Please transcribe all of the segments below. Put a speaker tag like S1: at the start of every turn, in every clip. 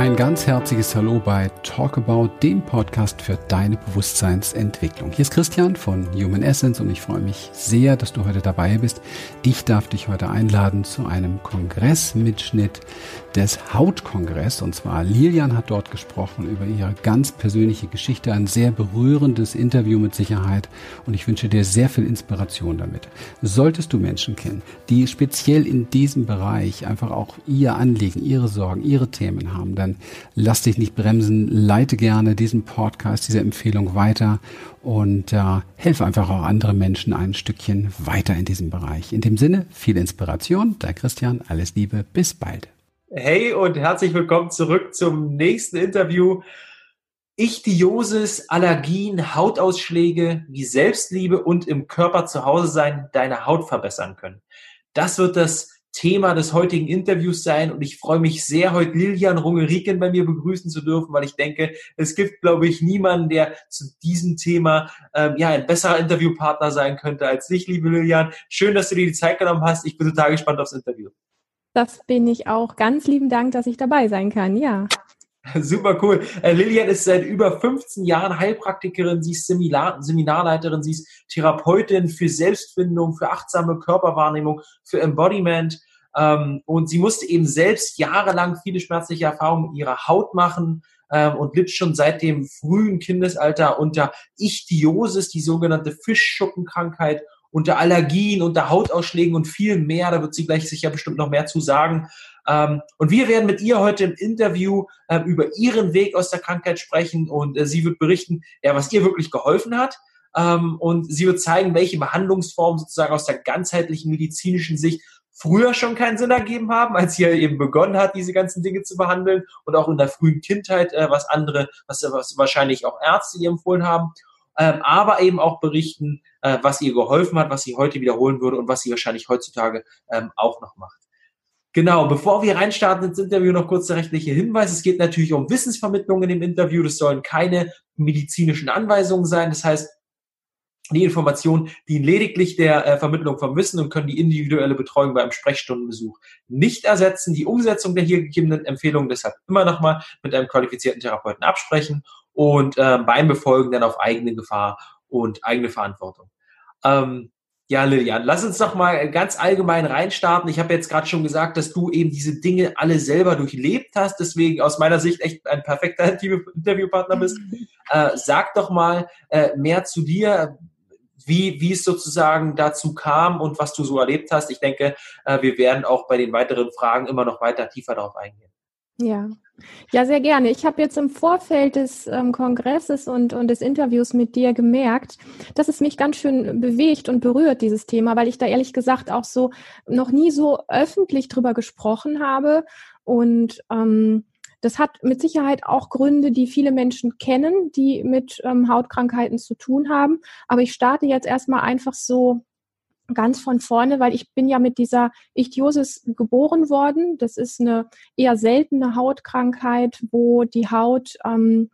S1: Ein ganz herzliches Hallo bei Talk About, dem Podcast für deine Bewusstseinsentwicklung. Hier ist Christian von Human Essence und ich freue mich sehr, dass du heute dabei bist. Ich darf dich heute einladen zu einem Kongressmitschnitt des Hautkongress und zwar Lilian hat dort gesprochen über ihre ganz persönliche Geschichte, ein sehr berührendes Interview mit Sicherheit und ich wünsche dir sehr viel Inspiration damit. Solltest du Menschen kennen, die speziell in diesem Bereich einfach auch ihr Anliegen, ihre Sorgen, ihre Themen haben, dann lass dich nicht bremsen, leite gerne diesen Podcast, diese Empfehlung weiter und äh, helfe einfach auch andere Menschen ein Stückchen weiter in diesem Bereich. In dem Sinne, viel Inspiration, dein Christian, alles Liebe, bis bald.
S2: Hey und herzlich willkommen zurück zum nächsten Interview. Ichthyosis, Allergien, Hautausschläge, wie Selbstliebe und im Körper zu Hause sein deine Haut verbessern können. Das wird das Thema des heutigen Interviews sein und ich freue mich sehr, heute Lilian Rungeriken bei mir begrüßen zu dürfen, weil ich denke, es gibt, glaube ich, niemanden, der zu diesem Thema ähm, ja ein besserer Interviewpartner sein könnte als dich, liebe Lilian. Schön, dass du dir die Zeit genommen hast. Ich bin total gespannt aufs Interview.
S3: Das bin ich auch. Ganz lieben Dank, dass ich dabei sein kann. Ja.
S2: Super cool. Äh, Lilian ist seit über 15 Jahren Heilpraktikerin, sie ist Seminar Seminarleiterin, sie ist Therapeutin für Selbstfindung, für achtsame Körperwahrnehmung, für Embodiment. Ähm, und sie musste eben selbst jahrelang viele schmerzliche Erfahrungen mit ihrer Haut machen ähm, und litt schon seit dem frühen Kindesalter unter Ichthyosis, die sogenannte Fischschuppenkrankheit, unter Allergien, unter Hautausschlägen und viel mehr. Da wird sie gleich sicher bestimmt noch mehr zu sagen. Ähm, und wir werden mit ihr heute im Interview äh, über ihren Weg aus der Krankheit sprechen und äh, sie wird berichten, ja, was ihr wirklich geholfen hat. Ähm, und sie wird zeigen, welche Behandlungsformen sozusagen aus der ganzheitlichen medizinischen Sicht früher schon keinen Sinn ergeben haben, als sie eben begonnen hat, diese ganzen Dinge zu behandeln und auch in der frühen Kindheit, äh, was andere, was, was wahrscheinlich auch Ärzte ihr empfohlen haben. Ähm, aber eben auch berichten, äh, was ihr geholfen hat, was sie heute wiederholen würde und was sie wahrscheinlich heutzutage ähm, auch noch macht. Genau, bevor wir reinstarten ins Interview, noch kurz der rechtliche Hinweis. Es geht natürlich um Wissensvermittlung in dem Interview. Das sollen keine medizinischen Anweisungen sein. Das heißt, die Informationen dienen lediglich der äh, Vermittlung von Wissen und können die individuelle Betreuung beim Sprechstundenbesuch nicht ersetzen. Die Umsetzung der hier gegebenen Empfehlungen deshalb immer nochmal mit einem qualifizierten Therapeuten absprechen und äh, beim Befolgen dann auf eigene Gefahr und eigene Verantwortung. Ähm, ja, Lilian, lass uns doch mal ganz allgemein reinstarten. Ich habe jetzt gerade schon gesagt, dass du eben diese Dinge alle selber durchlebt hast, deswegen aus meiner Sicht echt ein perfekter Interviewpartner bist. Äh, sag doch mal äh, mehr zu dir, wie, wie es sozusagen dazu kam und was du so erlebt hast. Ich denke, äh, wir werden auch bei den weiteren Fragen immer noch weiter tiefer darauf eingehen.
S3: Ja, ja, sehr gerne. Ich habe jetzt im Vorfeld des ähm, Kongresses und, und des Interviews mit dir gemerkt, dass es mich ganz schön bewegt und berührt, dieses Thema, weil ich da ehrlich gesagt auch so noch nie so öffentlich drüber gesprochen habe. Und ähm, das hat mit Sicherheit auch Gründe, die viele Menschen kennen, die mit ähm, Hautkrankheiten zu tun haben. Aber ich starte jetzt erstmal einfach so ganz von vorne, weil ich bin ja mit dieser Ichthyosis geboren worden. Das ist eine eher seltene Hautkrankheit, wo die Haut ähm,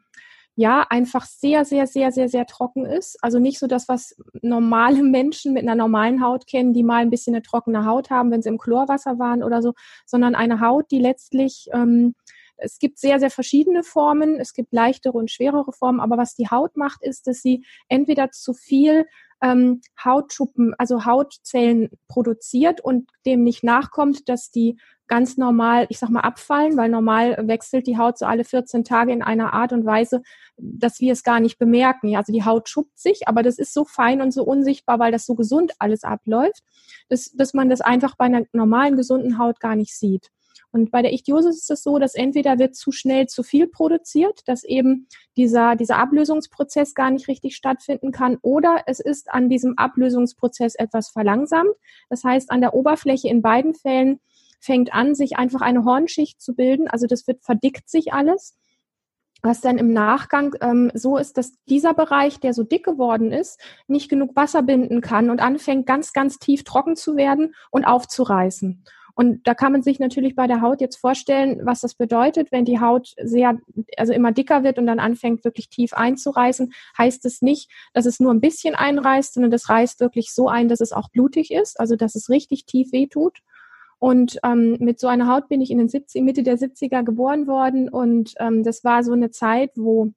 S3: ja einfach sehr, sehr, sehr, sehr, sehr trocken ist. Also nicht so das, was normale Menschen mit einer normalen Haut kennen, die mal ein bisschen eine trockene Haut haben, wenn sie im Chlorwasser waren oder so, sondern eine Haut, die letztlich ähm, es gibt sehr, sehr verschiedene Formen. Es gibt leichtere und schwerere Formen. Aber was die Haut macht, ist, dass sie entweder zu viel ähm, Hautschuppen, also Hautzellen produziert und dem nicht nachkommt, dass die ganz normal, ich sag mal, abfallen, weil normal wechselt die Haut so alle 14 Tage in einer Art und Weise, dass wir es gar nicht bemerken. Ja, also die Haut schuppt sich, aber das ist so fein und so unsichtbar, weil das so gesund alles abläuft, dass, dass man das einfach bei einer normalen, gesunden Haut gar nicht sieht. Und bei der Ichthyosis ist es so, dass entweder wird zu schnell zu viel produziert, dass eben dieser, dieser Ablösungsprozess gar nicht richtig stattfinden kann, oder es ist an diesem Ablösungsprozess etwas verlangsamt. Das heißt, an der Oberfläche in beiden Fällen fängt an, sich einfach eine Hornschicht zu bilden. Also das wird verdickt sich alles was dann im Nachgang ähm, so ist, dass dieser Bereich, der so dick geworden ist, nicht genug Wasser binden kann und anfängt ganz, ganz tief trocken zu werden und aufzureißen. Und da kann man sich natürlich bei der Haut jetzt vorstellen, was das bedeutet, wenn die Haut sehr, also immer dicker wird und dann anfängt wirklich tief einzureißen, heißt es nicht, dass es nur ein bisschen einreißt, sondern das reißt wirklich so ein, dass es auch blutig ist, also dass es richtig tief wehtut. Und ähm, mit so einer Haut bin ich in den 70, Mitte der 70er geboren worden. Und ähm, das war so eine Zeit, wo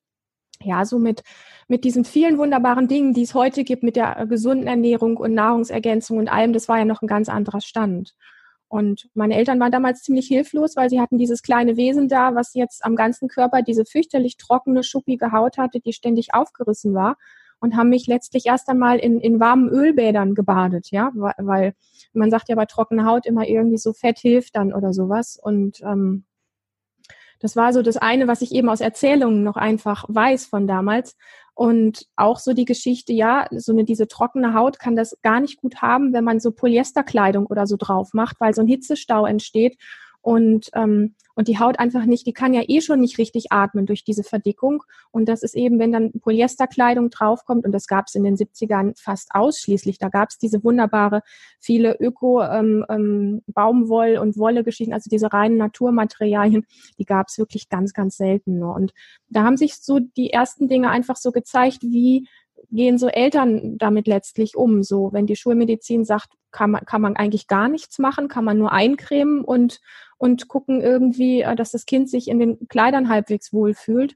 S3: ja, so mit, mit diesen vielen wunderbaren Dingen, die es heute gibt, mit der gesunden Ernährung und Nahrungsergänzung und allem, das war ja noch ein ganz anderer Stand. Und meine Eltern waren damals ziemlich hilflos, weil sie hatten dieses kleine Wesen da, was jetzt am ganzen Körper diese fürchterlich trockene, schuppige Haut hatte, die ständig aufgerissen war und haben mich letztlich erst einmal in, in warmen Ölbädern gebadet, ja, weil man sagt ja bei trockener Haut immer irgendwie so Fett hilft dann oder sowas. Und ähm, das war so das eine, was ich eben aus Erzählungen noch einfach weiß von damals. Und auch so die Geschichte, ja, so eine, diese trockene Haut kann das gar nicht gut haben, wenn man so Polyesterkleidung oder so drauf macht, weil so ein Hitzestau entsteht und, ähm, und die Haut einfach nicht, die kann ja eh schon nicht richtig atmen durch diese Verdickung. Und das ist eben, wenn dann Polyesterkleidung draufkommt, und das gab es in den 70ern fast ausschließlich, da gab es diese wunderbare, viele Öko, ähm, ähm, Baumwoll- und Wolle-Geschichten, also diese reinen Naturmaterialien, die gab es wirklich ganz, ganz selten nur. Und da haben sich so die ersten Dinge einfach so gezeigt, wie gehen so Eltern damit letztlich um? So, wenn die Schulmedizin sagt, kann man, kann man eigentlich gar nichts machen, kann man nur eincremen und und gucken irgendwie, äh, dass das Kind sich in den Kleidern halbwegs wohlfühlt.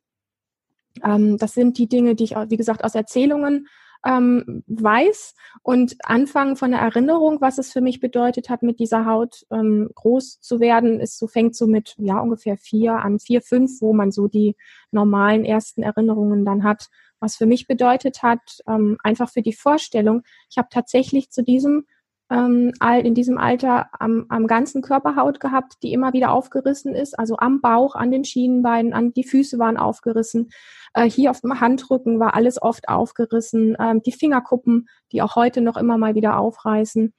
S3: Ähm, das sind die Dinge, die ich, wie gesagt, aus Erzählungen ähm, weiß und anfangen von der Erinnerung, was es für mich bedeutet hat, mit dieser Haut ähm, groß zu werden, ist so fängt so mit ja ungefähr vier an vier fünf, wo man so die normalen ersten Erinnerungen dann hat, was für mich bedeutet hat, ähm, einfach für die Vorstellung. Ich habe tatsächlich zu diesem ähm, in diesem Alter am, am ganzen Körper Haut gehabt, die immer wieder aufgerissen ist, also am Bauch, an den Schienenbeinen, an die Füße waren aufgerissen. Äh, hier auf dem Handrücken war alles oft aufgerissen. Ähm, die Fingerkuppen, die auch heute noch immer mal wieder aufreißen.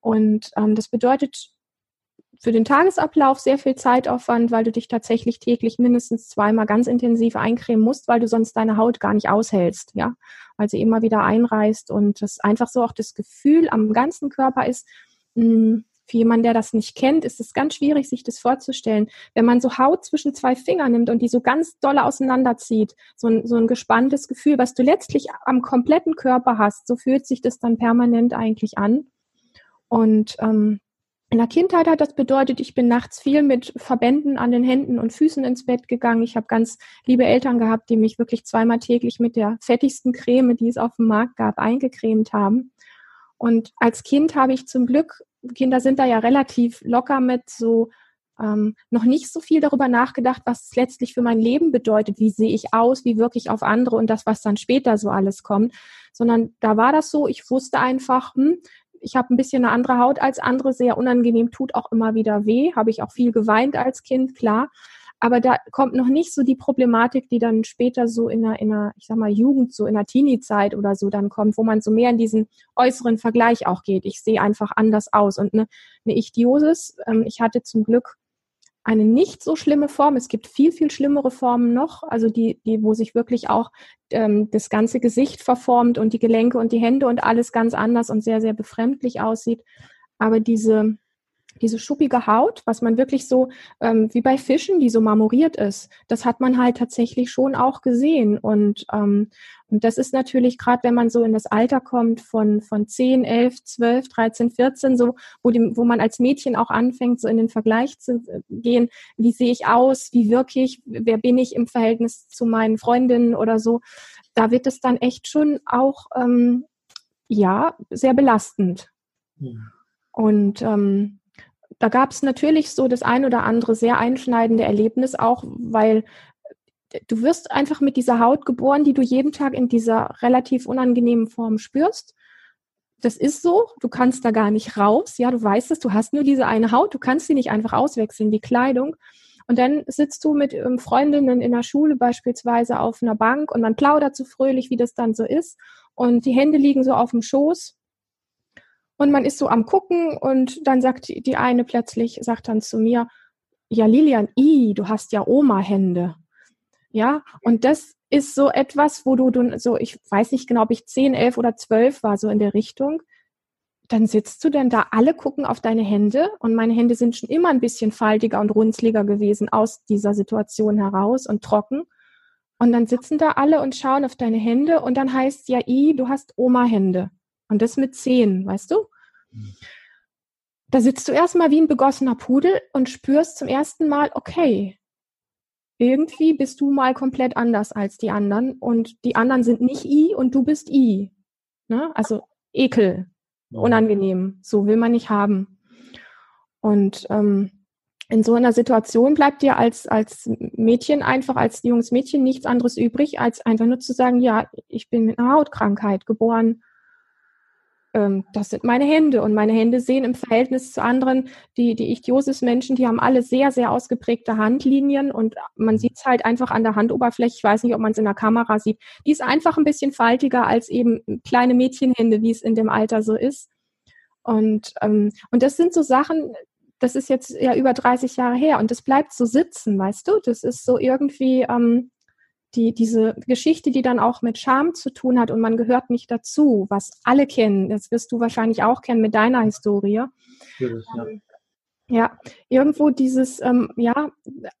S3: Und ähm, das bedeutet für den Tagesablauf sehr viel Zeitaufwand, weil du dich tatsächlich täglich mindestens zweimal ganz intensiv eincremen musst, weil du sonst deine Haut gar nicht aushältst, ja, weil sie immer wieder einreißt und das einfach so auch das Gefühl am ganzen Körper ist, mh, hm, für jemanden, der das nicht kennt, ist es ganz schwierig, sich das vorzustellen. Wenn man so Haut zwischen zwei Fingern nimmt und die so ganz dolle auseinanderzieht, so ein, so ein gespanntes Gefühl, was du letztlich am kompletten Körper hast, so fühlt sich das dann permanent eigentlich an. Und ähm, in der Kindheit hat das bedeutet, ich bin nachts viel mit Verbänden an den Händen und Füßen ins Bett gegangen. Ich habe ganz liebe Eltern gehabt, die mich wirklich zweimal täglich mit der fettigsten Creme, die es auf dem Markt gab, eingecremt haben. Und als Kind habe ich zum Glück, Kinder sind da ja relativ locker mit so ähm, noch nicht so viel darüber nachgedacht, was es letztlich für mein Leben bedeutet, wie sehe ich aus, wie wirke ich auf andere und das, was dann später so alles kommt, sondern da war das so, ich wusste einfach, hm, ich habe ein bisschen eine andere Haut als andere, sehr unangenehm, tut auch immer wieder weh, habe ich auch viel geweint als Kind, klar. Aber da kommt noch nicht so die Problematik, die dann später so in einer, in einer ich sag mal, Jugend, so in der Teenie-Zeit oder so dann kommt, wo man so mehr in diesen äußeren Vergleich auch geht. Ich sehe einfach anders aus. Und eine, eine Ichthyosis, ähm, ich hatte zum Glück eine nicht so schlimme Form. Es gibt viel, viel schlimmere Formen noch, also die, die, wo sich wirklich auch ähm, das ganze Gesicht verformt und die Gelenke und die Hände und alles ganz anders und sehr, sehr befremdlich aussieht. Aber diese diese schuppige Haut, was man wirklich so ähm, wie bei Fischen, die so marmoriert ist, das hat man halt tatsächlich schon auch gesehen. Und, ähm, und das ist natürlich gerade, wenn man so in das Alter kommt von, von 10, 11, 12, 13, 14, so, wo, die, wo man als Mädchen auch anfängt, so in den Vergleich zu äh, gehen, wie sehe ich aus, wie wirke ich, wer bin ich im Verhältnis zu meinen Freundinnen oder so, da wird es dann echt schon auch, ähm, ja, sehr belastend. Ja. Und ähm, da gab es natürlich so das ein oder andere sehr einschneidende Erlebnis auch, weil du wirst einfach mit dieser Haut geboren, die du jeden Tag in dieser relativ unangenehmen Form spürst. Das ist so, du kannst da gar nicht raus. Ja, du weißt es, du hast nur diese eine Haut, du kannst sie nicht einfach auswechseln wie Kleidung. Und dann sitzt du mit ähm, Freundinnen in der Schule beispielsweise auf einer Bank und man plaudert so fröhlich, wie das dann so ist. Und die Hände liegen so auf dem Schoß und man ist so am gucken und dann sagt die eine plötzlich, sagt dann zu mir, ja Lilian, i, du hast ja Oma-Hände. Ja, und das ist so etwas, wo du, du so, ich weiß nicht genau, ob ich zehn, elf oder zwölf war, so in der Richtung. Dann sitzt du denn da, alle gucken auf deine Hände und meine Hände sind schon immer ein bisschen faltiger und runzliger gewesen aus dieser Situation heraus und trocken. Und dann sitzen da alle und schauen auf deine Hände und dann heißt ja, i, du hast Oma-Hände. Und das mit zehn, weißt du? da sitzt du erstmal wie ein begossener Pudel und spürst zum ersten Mal, okay, irgendwie bist du mal komplett anders als die anderen und die anderen sind nicht I und du bist I. Ne? Also Ekel, unangenehm, so will man nicht haben. Und ähm, in so einer Situation bleibt dir als, als Mädchen einfach, als junges Mädchen nichts anderes übrig, als einfach nur zu sagen, ja, ich bin mit einer Hautkrankheit geboren. Ähm, das sind meine Hände. Und meine Hände sehen im Verhältnis zu anderen, die, die Ichthyosis-Menschen, die haben alle sehr, sehr ausgeprägte Handlinien und man sieht es halt einfach an der Handoberfläche. Ich weiß nicht, ob man es in der Kamera sieht. Die ist einfach ein bisschen faltiger als eben kleine Mädchenhände, wie es in dem Alter so ist. Und, ähm, und das sind so Sachen, das ist jetzt ja über 30 Jahre her und das bleibt so sitzen, weißt du? Das ist so irgendwie ähm, die, diese Geschichte, die dann auch mit Scham zu tun hat und man gehört nicht dazu, was alle kennen. Das wirst du wahrscheinlich auch kennen mit deiner Historie. Ja, ähm, ja irgendwo dieses ähm, ja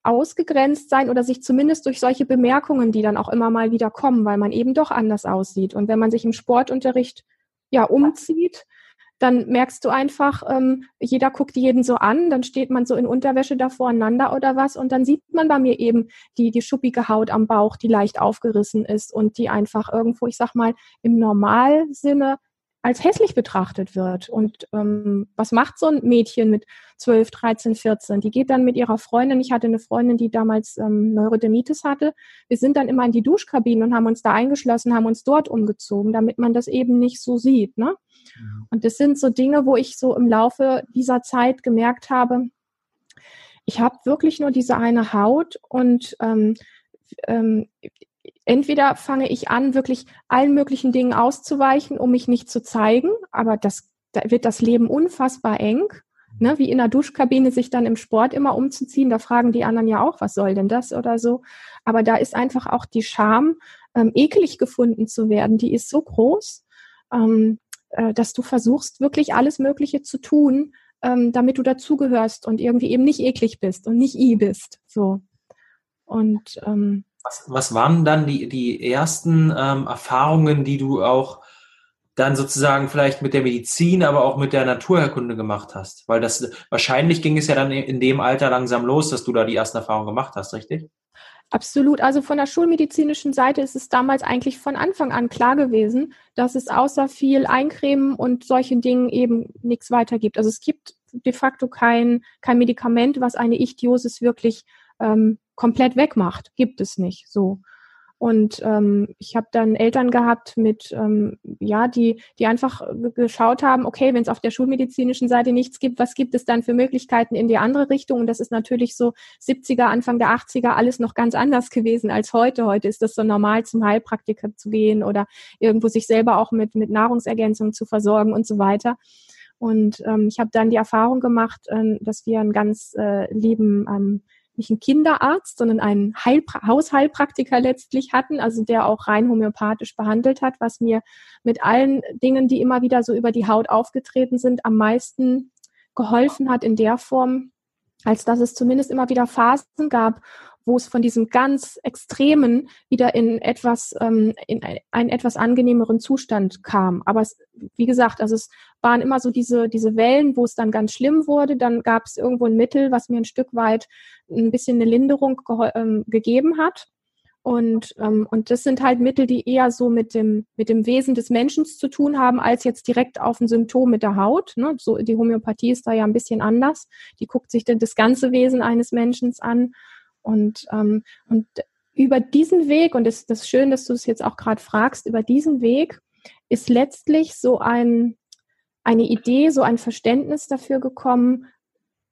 S3: ausgegrenzt sein oder sich zumindest durch solche Bemerkungen, die dann auch immer mal wieder kommen, weil man eben doch anders aussieht. Und wenn man sich im Sportunterricht ja umzieht, dann merkst du einfach, ähm, jeder guckt jeden so an, dann steht man so in Unterwäsche da voreinander oder was und dann sieht man bei mir eben die, die schuppige Haut am Bauch, die leicht aufgerissen ist und die einfach irgendwo, ich sag mal, im Normalsinne als hässlich betrachtet wird. Und ähm, was macht so ein Mädchen mit 12, 13, 14? Die geht dann mit ihrer Freundin, ich hatte eine Freundin, die damals ähm, Neurodermitis hatte, wir sind dann immer in die Duschkabinen und haben uns da eingeschlossen, haben uns dort umgezogen, damit man das eben nicht so sieht. Ne? Mhm. Und das sind so Dinge, wo ich so im Laufe dieser Zeit gemerkt habe, ich habe wirklich nur diese eine Haut und ähm, ähm, entweder fange ich an, wirklich allen möglichen Dingen auszuweichen, um mich nicht zu zeigen, aber das, da wird das Leben unfassbar eng. Ne, wie in der Duschkabine sich dann im Sport immer umzuziehen, da fragen die anderen ja auch, was soll denn das oder so. Aber da ist einfach auch die Scham, ähm, eklig gefunden zu werden, die ist so groß, ähm, äh, dass du versuchst, wirklich alles Mögliche zu tun, ähm, damit du dazugehörst und irgendwie eben nicht eklig bist und nicht i bist. So. Und ähm,
S2: was, was waren dann die, die ersten ähm, Erfahrungen, die du auch dann sozusagen vielleicht mit der Medizin, aber auch mit der Naturherkunde gemacht hast? Weil das wahrscheinlich ging es ja dann in dem Alter langsam los, dass du da die ersten Erfahrungen gemacht hast, richtig?
S3: Absolut. Also von der schulmedizinischen Seite ist es damals eigentlich von Anfang an klar gewesen, dass es außer viel Eincremen und solchen Dingen eben nichts weiter gibt. Also es gibt de facto kein, kein Medikament, was eine Ichthyosis wirklich ähm, komplett wegmacht. Gibt es nicht so. Und ähm, ich habe dann Eltern gehabt mit, ähm, ja, die, die einfach geschaut haben, okay, wenn es auf der schulmedizinischen Seite nichts gibt, was gibt es dann für Möglichkeiten in die andere Richtung? Und das ist natürlich so 70er, Anfang der 80er alles noch ganz anders gewesen als heute. Heute ist das so normal, zum Heilpraktiker zu gehen oder irgendwo sich selber auch mit, mit Nahrungsergänzungen zu versorgen und so weiter. Und ähm, ich habe dann die Erfahrung gemacht, äh, dass wir einen ganz äh, lieben ähm, nicht einen Kinderarzt, sondern einen Heilpra Hausheilpraktiker letztlich hatten, also der auch rein homöopathisch behandelt hat, was mir mit allen Dingen, die immer wieder so über die Haut aufgetreten sind, am meisten geholfen hat in der Form, als dass es zumindest immer wieder Phasen gab, wo es von diesem ganz Extremen wieder in etwas, ähm, in einen etwas angenehmeren Zustand kam. Aber es, wie gesagt, also es waren immer so diese, diese Wellen, wo es dann ganz schlimm wurde. Dann gab es irgendwo ein Mittel, was mir ein Stück weit ein bisschen eine Linderung ähm, gegeben hat. Und, ähm, und das sind halt Mittel, die eher so mit dem, mit dem Wesen des Menschen zu tun haben, als jetzt direkt auf ein Symptom mit der Haut. Ne? So, die Homöopathie ist da ja ein bisschen anders. Die guckt sich dann das ganze Wesen eines Menschen an. Und, ähm, und über diesen Weg, und es das ist schön, dass du es jetzt auch gerade fragst, über diesen Weg ist letztlich so ein, eine Idee, so ein Verständnis dafür gekommen,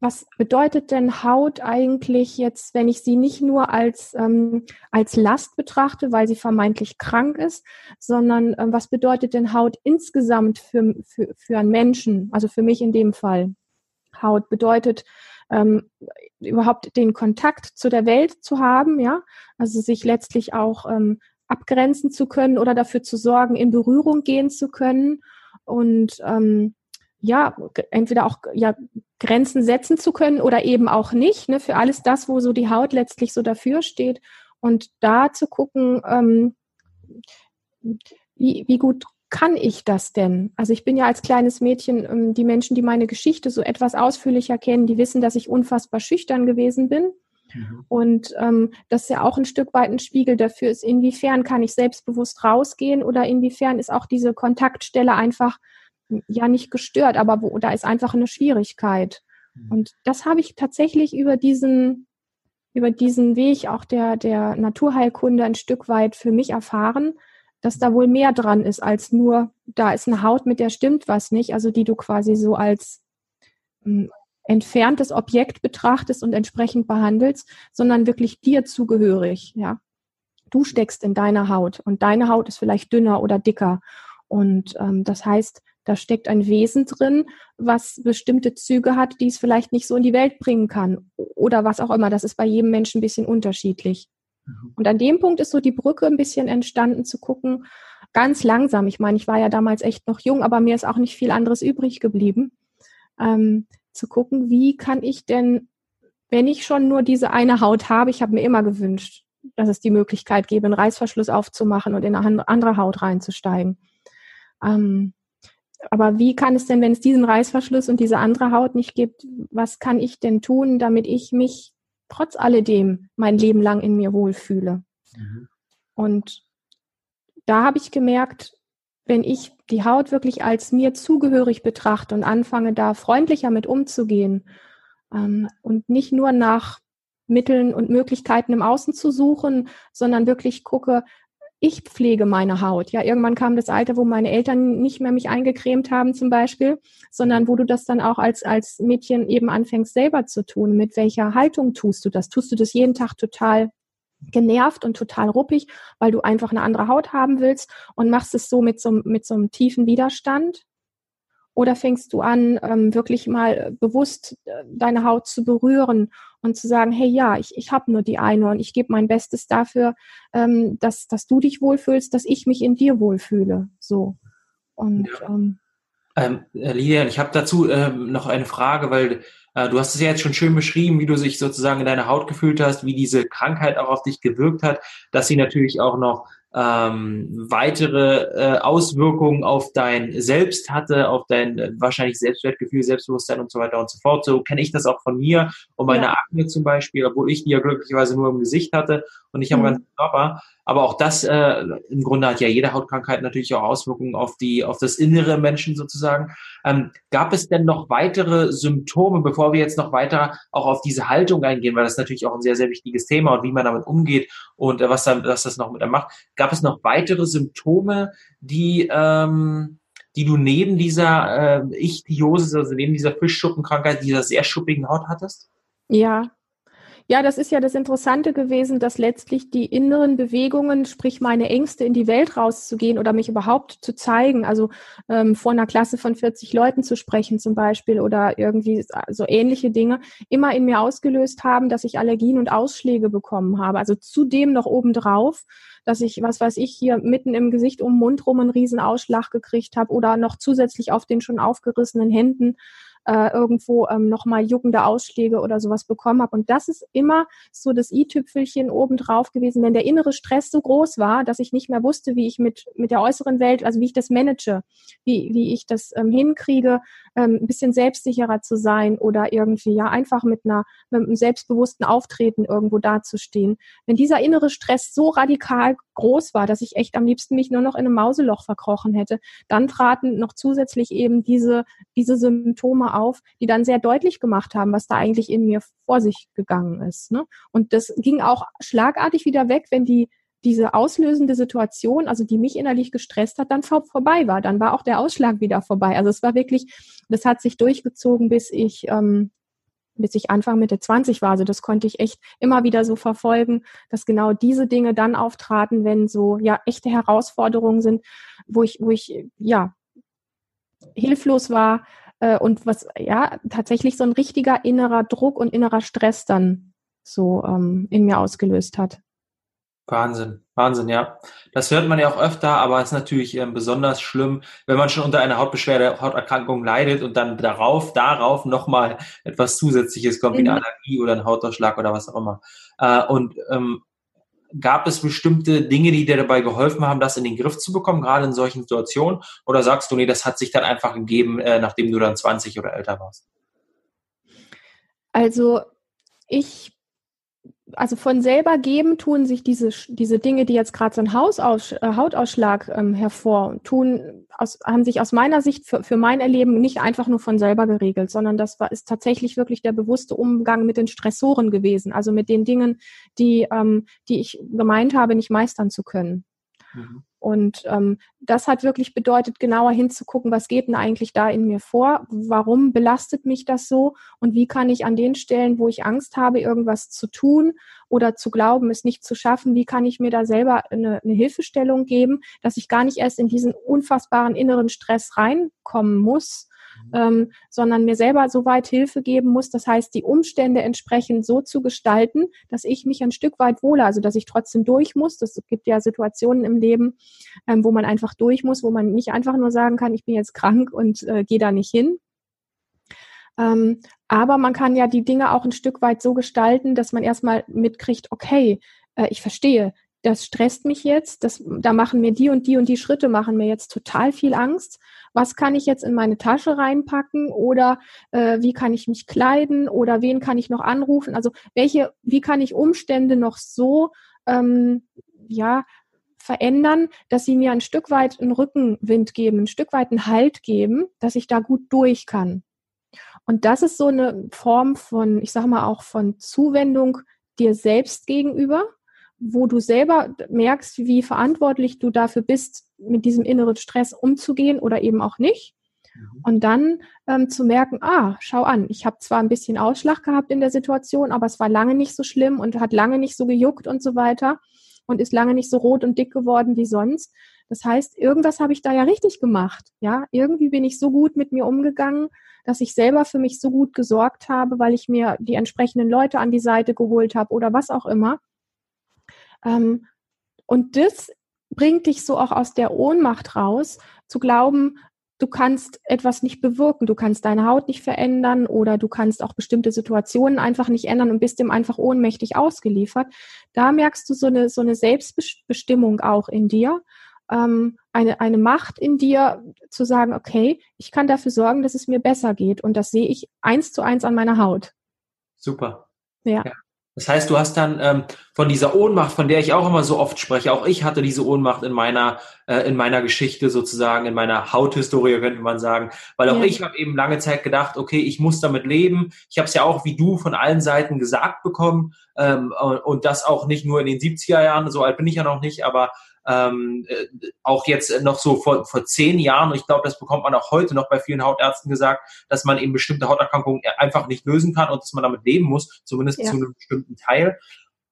S3: was bedeutet denn Haut eigentlich jetzt, wenn ich sie nicht nur als, ähm, als Last betrachte, weil sie vermeintlich krank ist, sondern ähm, was bedeutet denn Haut insgesamt für, für, für einen Menschen, also für mich in dem Fall? Haut bedeutet ähm, überhaupt den Kontakt zu der Welt zu haben, ja, also sich letztlich auch ähm, abgrenzen zu können oder dafür zu sorgen, in Berührung gehen zu können und ähm, ja, entweder auch ja, Grenzen setzen zu können oder eben auch nicht, ne, für alles das, wo so die Haut letztlich so dafür steht. Und da zu gucken, ähm, wie, wie gut kann ich das denn? Also ich bin ja als kleines Mädchen, ähm, die Menschen, die meine Geschichte so etwas ausführlicher kennen, die wissen, dass ich unfassbar schüchtern gewesen bin. Mhm. Und ähm, das ist ja auch ein Stück weit ein Spiegel dafür ist, inwiefern kann ich selbstbewusst rausgehen oder inwiefern ist auch diese Kontaktstelle einfach ja nicht gestört, aber wo, da ist einfach eine Schwierigkeit. Mhm. Und das habe ich tatsächlich über diesen, über diesen Weg auch der, der Naturheilkunde ein Stück weit für mich erfahren, dass da wohl mehr dran ist als nur, da ist eine Haut, mit der stimmt was nicht, also die du quasi so als ähm, entferntes Objekt betrachtest und entsprechend behandelst, sondern wirklich dir zugehörig, ja. Du steckst in deiner Haut und deine Haut ist vielleicht dünner oder dicker. Und ähm, das heißt, da steckt ein Wesen drin, was bestimmte Züge hat, die es vielleicht nicht so in die Welt bringen kann. Oder was auch immer. Das ist bei jedem Menschen ein bisschen unterschiedlich. Mhm. Und an dem Punkt ist so die Brücke ein bisschen entstanden zu gucken, ganz langsam. Ich meine, ich war ja damals echt noch jung, aber mir ist auch nicht viel anderes übrig geblieben. Ähm, zu gucken, wie kann ich denn, wenn ich schon nur diese eine Haut habe, ich habe mir immer gewünscht, dass es die Möglichkeit gäbe, einen Reißverschluss aufzumachen und in eine andere Haut reinzusteigen. Ähm, aber wie kann es denn, wenn es diesen Reißverschluss und diese andere Haut nicht gibt, was kann ich denn tun, damit ich mich trotz alledem mein Leben lang in mir wohlfühle? Mhm. Und da habe ich gemerkt, wenn ich die Haut wirklich als mir zugehörig betrachte und anfange, da freundlicher mit umzugehen ähm, und nicht nur nach Mitteln und Möglichkeiten im Außen zu suchen, sondern wirklich gucke, ich pflege meine Haut. Ja, irgendwann kam das Alter, wo meine Eltern nicht mehr mich eingecremt haben zum Beispiel, sondern wo du das dann auch als, als Mädchen eben anfängst selber zu tun. Mit welcher Haltung tust du das? Tust du das jeden Tag total genervt und total ruppig, weil du einfach eine andere Haut haben willst und machst es so mit so, mit so einem tiefen Widerstand? Oder fängst du an, ähm, wirklich mal bewusst äh, deine Haut zu berühren und zu sagen, hey ja, ich, ich habe nur die eine und ich gebe mein Bestes dafür, ähm, dass, dass du dich wohlfühlst, dass ich mich in dir wohlfühle. So. Und ja. ähm,
S2: ähm, äh, Lilian, ich habe dazu ähm, noch eine Frage, weil äh, du hast es ja jetzt schon schön beschrieben, wie du sich sozusagen in deiner Haut gefühlt hast, wie diese Krankheit auch auf dich gewirkt hat, dass sie natürlich auch noch ähm, weitere äh, Auswirkungen auf dein Selbst hatte, auf dein äh, wahrscheinlich Selbstwertgefühl, Selbstbewusstsein und so weiter und so fort. So kenne ich das auch von mir und meine ja. Akne zum Beispiel, obwohl ich die ja glücklicherweise nur im Gesicht hatte und nicht am mhm. ganzen Körper. Aber auch das, äh, im Grunde hat ja jede Hautkrankheit natürlich auch Auswirkungen auf die, auf das innere Menschen sozusagen. Ähm, gab es denn noch weitere Symptome, bevor wir jetzt noch weiter auch auf diese Haltung eingehen, weil das natürlich auch ein sehr, sehr wichtiges Thema und wie man damit umgeht und äh, was, dann, was das noch mit einem macht. Gab es noch weitere Symptome, die, ähm, die du neben dieser äh, Ichthyosis, also neben dieser Fischschuppenkrankheit, dieser sehr schuppigen Haut hattest?
S3: Ja, ja, das ist ja das Interessante gewesen, dass letztlich die inneren Bewegungen, sprich meine Ängste in die Welt rauszugehen oder mich überhaupt zu zeigen, also ähm, vor einer Klasse von 40 Leuten zu sprechen zum Beispiel oder irgendwie so ähnliche Dinge, immer in mir ausgelöst haben, dass ich Allergien und Ausschläge bekommen habe. Also zudem noch obendrauf, dass ich, was weiß ich, hier mitten im Gesicht um den Mund rum einen riesen Ausschlag gekriegt habe oder noch zusätzlich auf den schon aufgerissenen Händen äh, irgendwo ähm, nochmal juckende Ausschläge oder sowas bekommen habe. Und das ist immer so das i-Tüpfelchen obendrauf gewesen, wenn der innere Stress so groß war, dass ich nicht mehr wusste, wie ich mit, mit der äußeren Welt, also wie ich das manage, wie, wie ich das ähm, hinkriege, ähm, ein bisschen selbstsicherer zu sein oder irgendwie ja einfach mit einer mit einem selbstbewussten Auftreten irgendwo dazustehen. Wenn dieser innere Stress so radikal groß war, dass ich echt am liebsten mich nur noch in einem Mauseloch verkrochen hätte, dann traten noch zusätzlich eben diese diese Symptome auf, die dann sehr deutlich gemacht haben, was da eigentlich in mir vor sich gegangen ist. Ne? Und das ging auch schlagartig wieder weg, wenn die diese auslösende Situation, also die mich innerlich gestresst hat, dann vorbei war. Dann war auch der Ausschlag wieder vorbei. Also es war wirklich, das hat sich durchgezogen, bis ich, ähm, bis ich Anfang Mitte 20 war. Also das konnte ich echt immer wieder so verfolgen, dass genau diese Dinge dann auftraten, wenn so ja echte Herausforderungen sind, wo ich, wo ich ja hilflos war äh, und was ja tatsächlich so ein richtiger innerer Druck und innerer Stress dann so ähm, in mir ausgelöst hat.
S2: Wahnsinn, Wahnsinn, ja. Das hört man ja auch öfter, aber es ist natürlich ähm, besonders schlimm, wenn man schon unter einer Hautbeschwerde, Hauterkrankung leidet und dann darauf, darauf nochmal etwas Zusätzliches kommt, wie eine mhm. Allergie oder ein Hautausschlag oder was auch immer. Äh, und ähm, gab es bestimmte Dinge, die dir dabei geholfen haben, das in den Griff zu bekommen, gerade in solchen Situationen? Oder sagst du, nee, das hat sich dann einfach gegeben, äh, nachdem du dann 20 oder älter warst?
S3: Also ich also von selber geben tun sich diese, diese Dinge, die jetzt gerade so ein Hausaus, äh, Hautausschlag ähm, hervor tun, aus, haben sich aus meiner Sicht für, für mein Erleben nicht einfach nur von selber geregelt, sondern das war, ist tatsächlich wirklich der bewusste Umgang mit den Stressoren gewesen, also mit den Dingen, die, ähm, die ich gemeint habe, nicht meistern zu können. Mhm. Und ähm, das hat wirklich bedeutet, genauer hinzugucken, was geht denn eigentlich da in mir vor? Warum belastet mich das so? Und wie kann ich an den Stellen, wo ich Angst habe, irgendwas zu tun oder zu glauben, es nicht zu schaffen, wie kann ich mir da selber eine, eine Hilfestellung geben, dass ich gar nicht erst in diesen unfassbaren inneren Stress reinkommen muss, ähm, sondern mir selber so weit Hilfe geben muss. Das heißt, die Umstände entsprechend so zu gestalten, dass ich mich ein Stück weit wohle, also dass ich trotzdem durch muss. Das gibt ja Situationen im Leben, ähm, wo man einfach durch muss, wo man nicht einfach nur sagen kann, ich bin jetzt krank und äh, gehe da nicht hin. Ähm, aber man kann ja die Dinge auch ein Stück weit so gestalten, dass man erstmal mitkriegt, okay, äh, ich verstehe, das stresst mich jetzt, das, da machen mir die und die und die Schritte machen mir jetzt total viel Angst. Was kann ich jetzt in meine Tasche reinpacken oder äh, wie kann ich mich kleiden oder wen kann ich noch anrufen? Also welche, wie kann ich Umstände noch so ähm, ja verändern, dass sie mir ein Stück weit einen Rückenwind geben, ein Stück weit einen Halt geben, dass ich da gut durch kann. Und das ist so eine Form von, ich sage mal auch von Zuwendung dir selbst gegenüber, wo du selber merkst, wie verantwortlich du dafür bist, mit diesem inneren Stress umzugehen oder eben auch nicht. Mhm. Und dann ähm, zu merken, ah, schau an, ich habe zwar ein bisschen Ausschlag gehabt in der Situation, aber es war lange nicht so schlimm und hat lange nicht so gejuckt und so weiter und ist lange nicht so rot und dick geworden wie sonst. Das heißt, irgendwas habe ich da ja richtig gemacht. Ja, irgendwie bin ich so gut mit mir umgegangen, dass ich selber für mich so gut gesorgt habe, weil ich mir die entsprechenden Leute an die Seite geholt habe oder was auch immer. Ähm, und das bringt dich so auch aus der Ohnmacht raus, zu glauben, du kannst etwas nicht bewirken, du kannst deine Haut nicht verändern oder du kannst auch bestimmte Situationen einfach nicht ändern und bist dem einfach ohnmächtig ausgeliefert. Da merkst du so eine, so eine Selbstbestimmung auch in dir, ähm, eine, eine Macht in dir zu sagen, okay, ich kann dafür sorgen, dass es mir besser geht und das sehe ich eins zu eins an meiner Haut.
S2: Super. Ja. ja. Das heißt, du hast dann ähm, von dieser Ohnmacht, von der ich auch immer so oft spreche, auch ich hatte diese Ohnmacht in meiner äh, in meiner Geschichte sozusagen, in meiner Hauthistorie könnte man sagen, weil auch ja. ich habe eben lange Zeit gedacht, okay, ich muss damit leben. Ich habe es ja auch wie du von allen Seiten gesagt bekommen ähm, und das auch nicht nur in den 70er Jahren, so alt bin ich ja noch nicht, aber ähm, äh, auch jetzt noch so vor, vor zehn Jahren, und ich glaube, das bekommt man auch heute noch bei vielen Hautärzten gesagt, dass man eben bestimmte Hauterkrankungen einfach nicht lösen kann und dass man damit leben muss, zumindest ja. zu einem bestimmten Teil.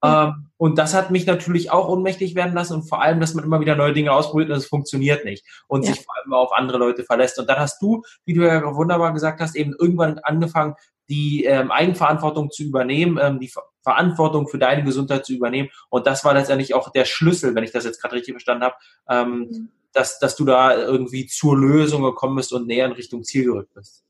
S2: Ähm, und das hat mich natürlich auch ohnmächtig werden lassen und vor allem, dass man immer wieder neue Dinge ausprobiert und es funktioniert nicht und ja. sich vor allem auf andere Leute verlässt. Und dann hast du, wie du ja wunderbar gesagt hast, eben irgendwann angefangen, die ähm, Eigenverantwortung zu übernehmen, ähm, die Verantwortung für deine Gesundheit zu übernehmen. Und das war letztendlich auch der Schlüssel, wenn ich das jetzt gerade richtig verstanden habe, ähm, mhm. dass, dass du da irgendwie zur Lösung gekommen bist und näher in Richtung Ziel gerückt bist.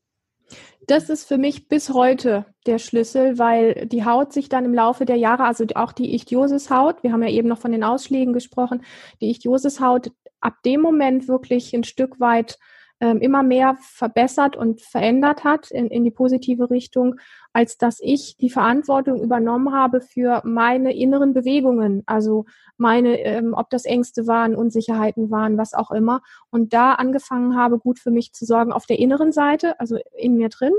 S3: Das ist für mich bis heute der Schlüssel, weil die Haut sich dann im Laufe der Jahre, also auch die Ichthyosis-Haut, wir haben ja eben noch von den Ausschlägen gesprochen, die Ichthyosis-Haut ab dem Moment wirklich ein Stück weit immer mehr verbessert und verändert hat in, in die positive Richtung, als dass ich die Verantwortung übernommen habe für meine inneren Bewegungen, also meine, ähm, ob das Ängste waren, Unsicherheiten waren, was auch immer, und da angefangen habe, gut für mich zu sorgen auf der inneren Seite, also in mir drin,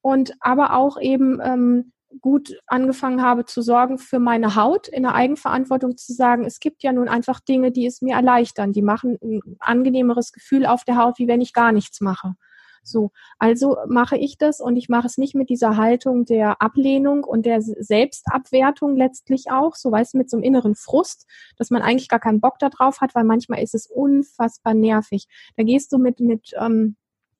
S3: und aber auch eben ähm, gut angefangen habe zu sorgen für meine Haut, in der Eigenverantwortung zu sagen, es gibt ja nun einfach Dinge, die es mir erleichtern, die machen ein angenehmeres Gefühl auf der Haut, wie wenn ich gar nichts mache. So, also mache ich das und ich mache es nicht mit dieser Haltung der Ablehnung und der Selbstabwertung letztlich auch, so weißt du, mit so einem inneren Frust, dass man eigentlich gar keinen Bock darauf hat, weil manchmal ist es unfassbar nervig. Da gehst du mit, mit, ähm,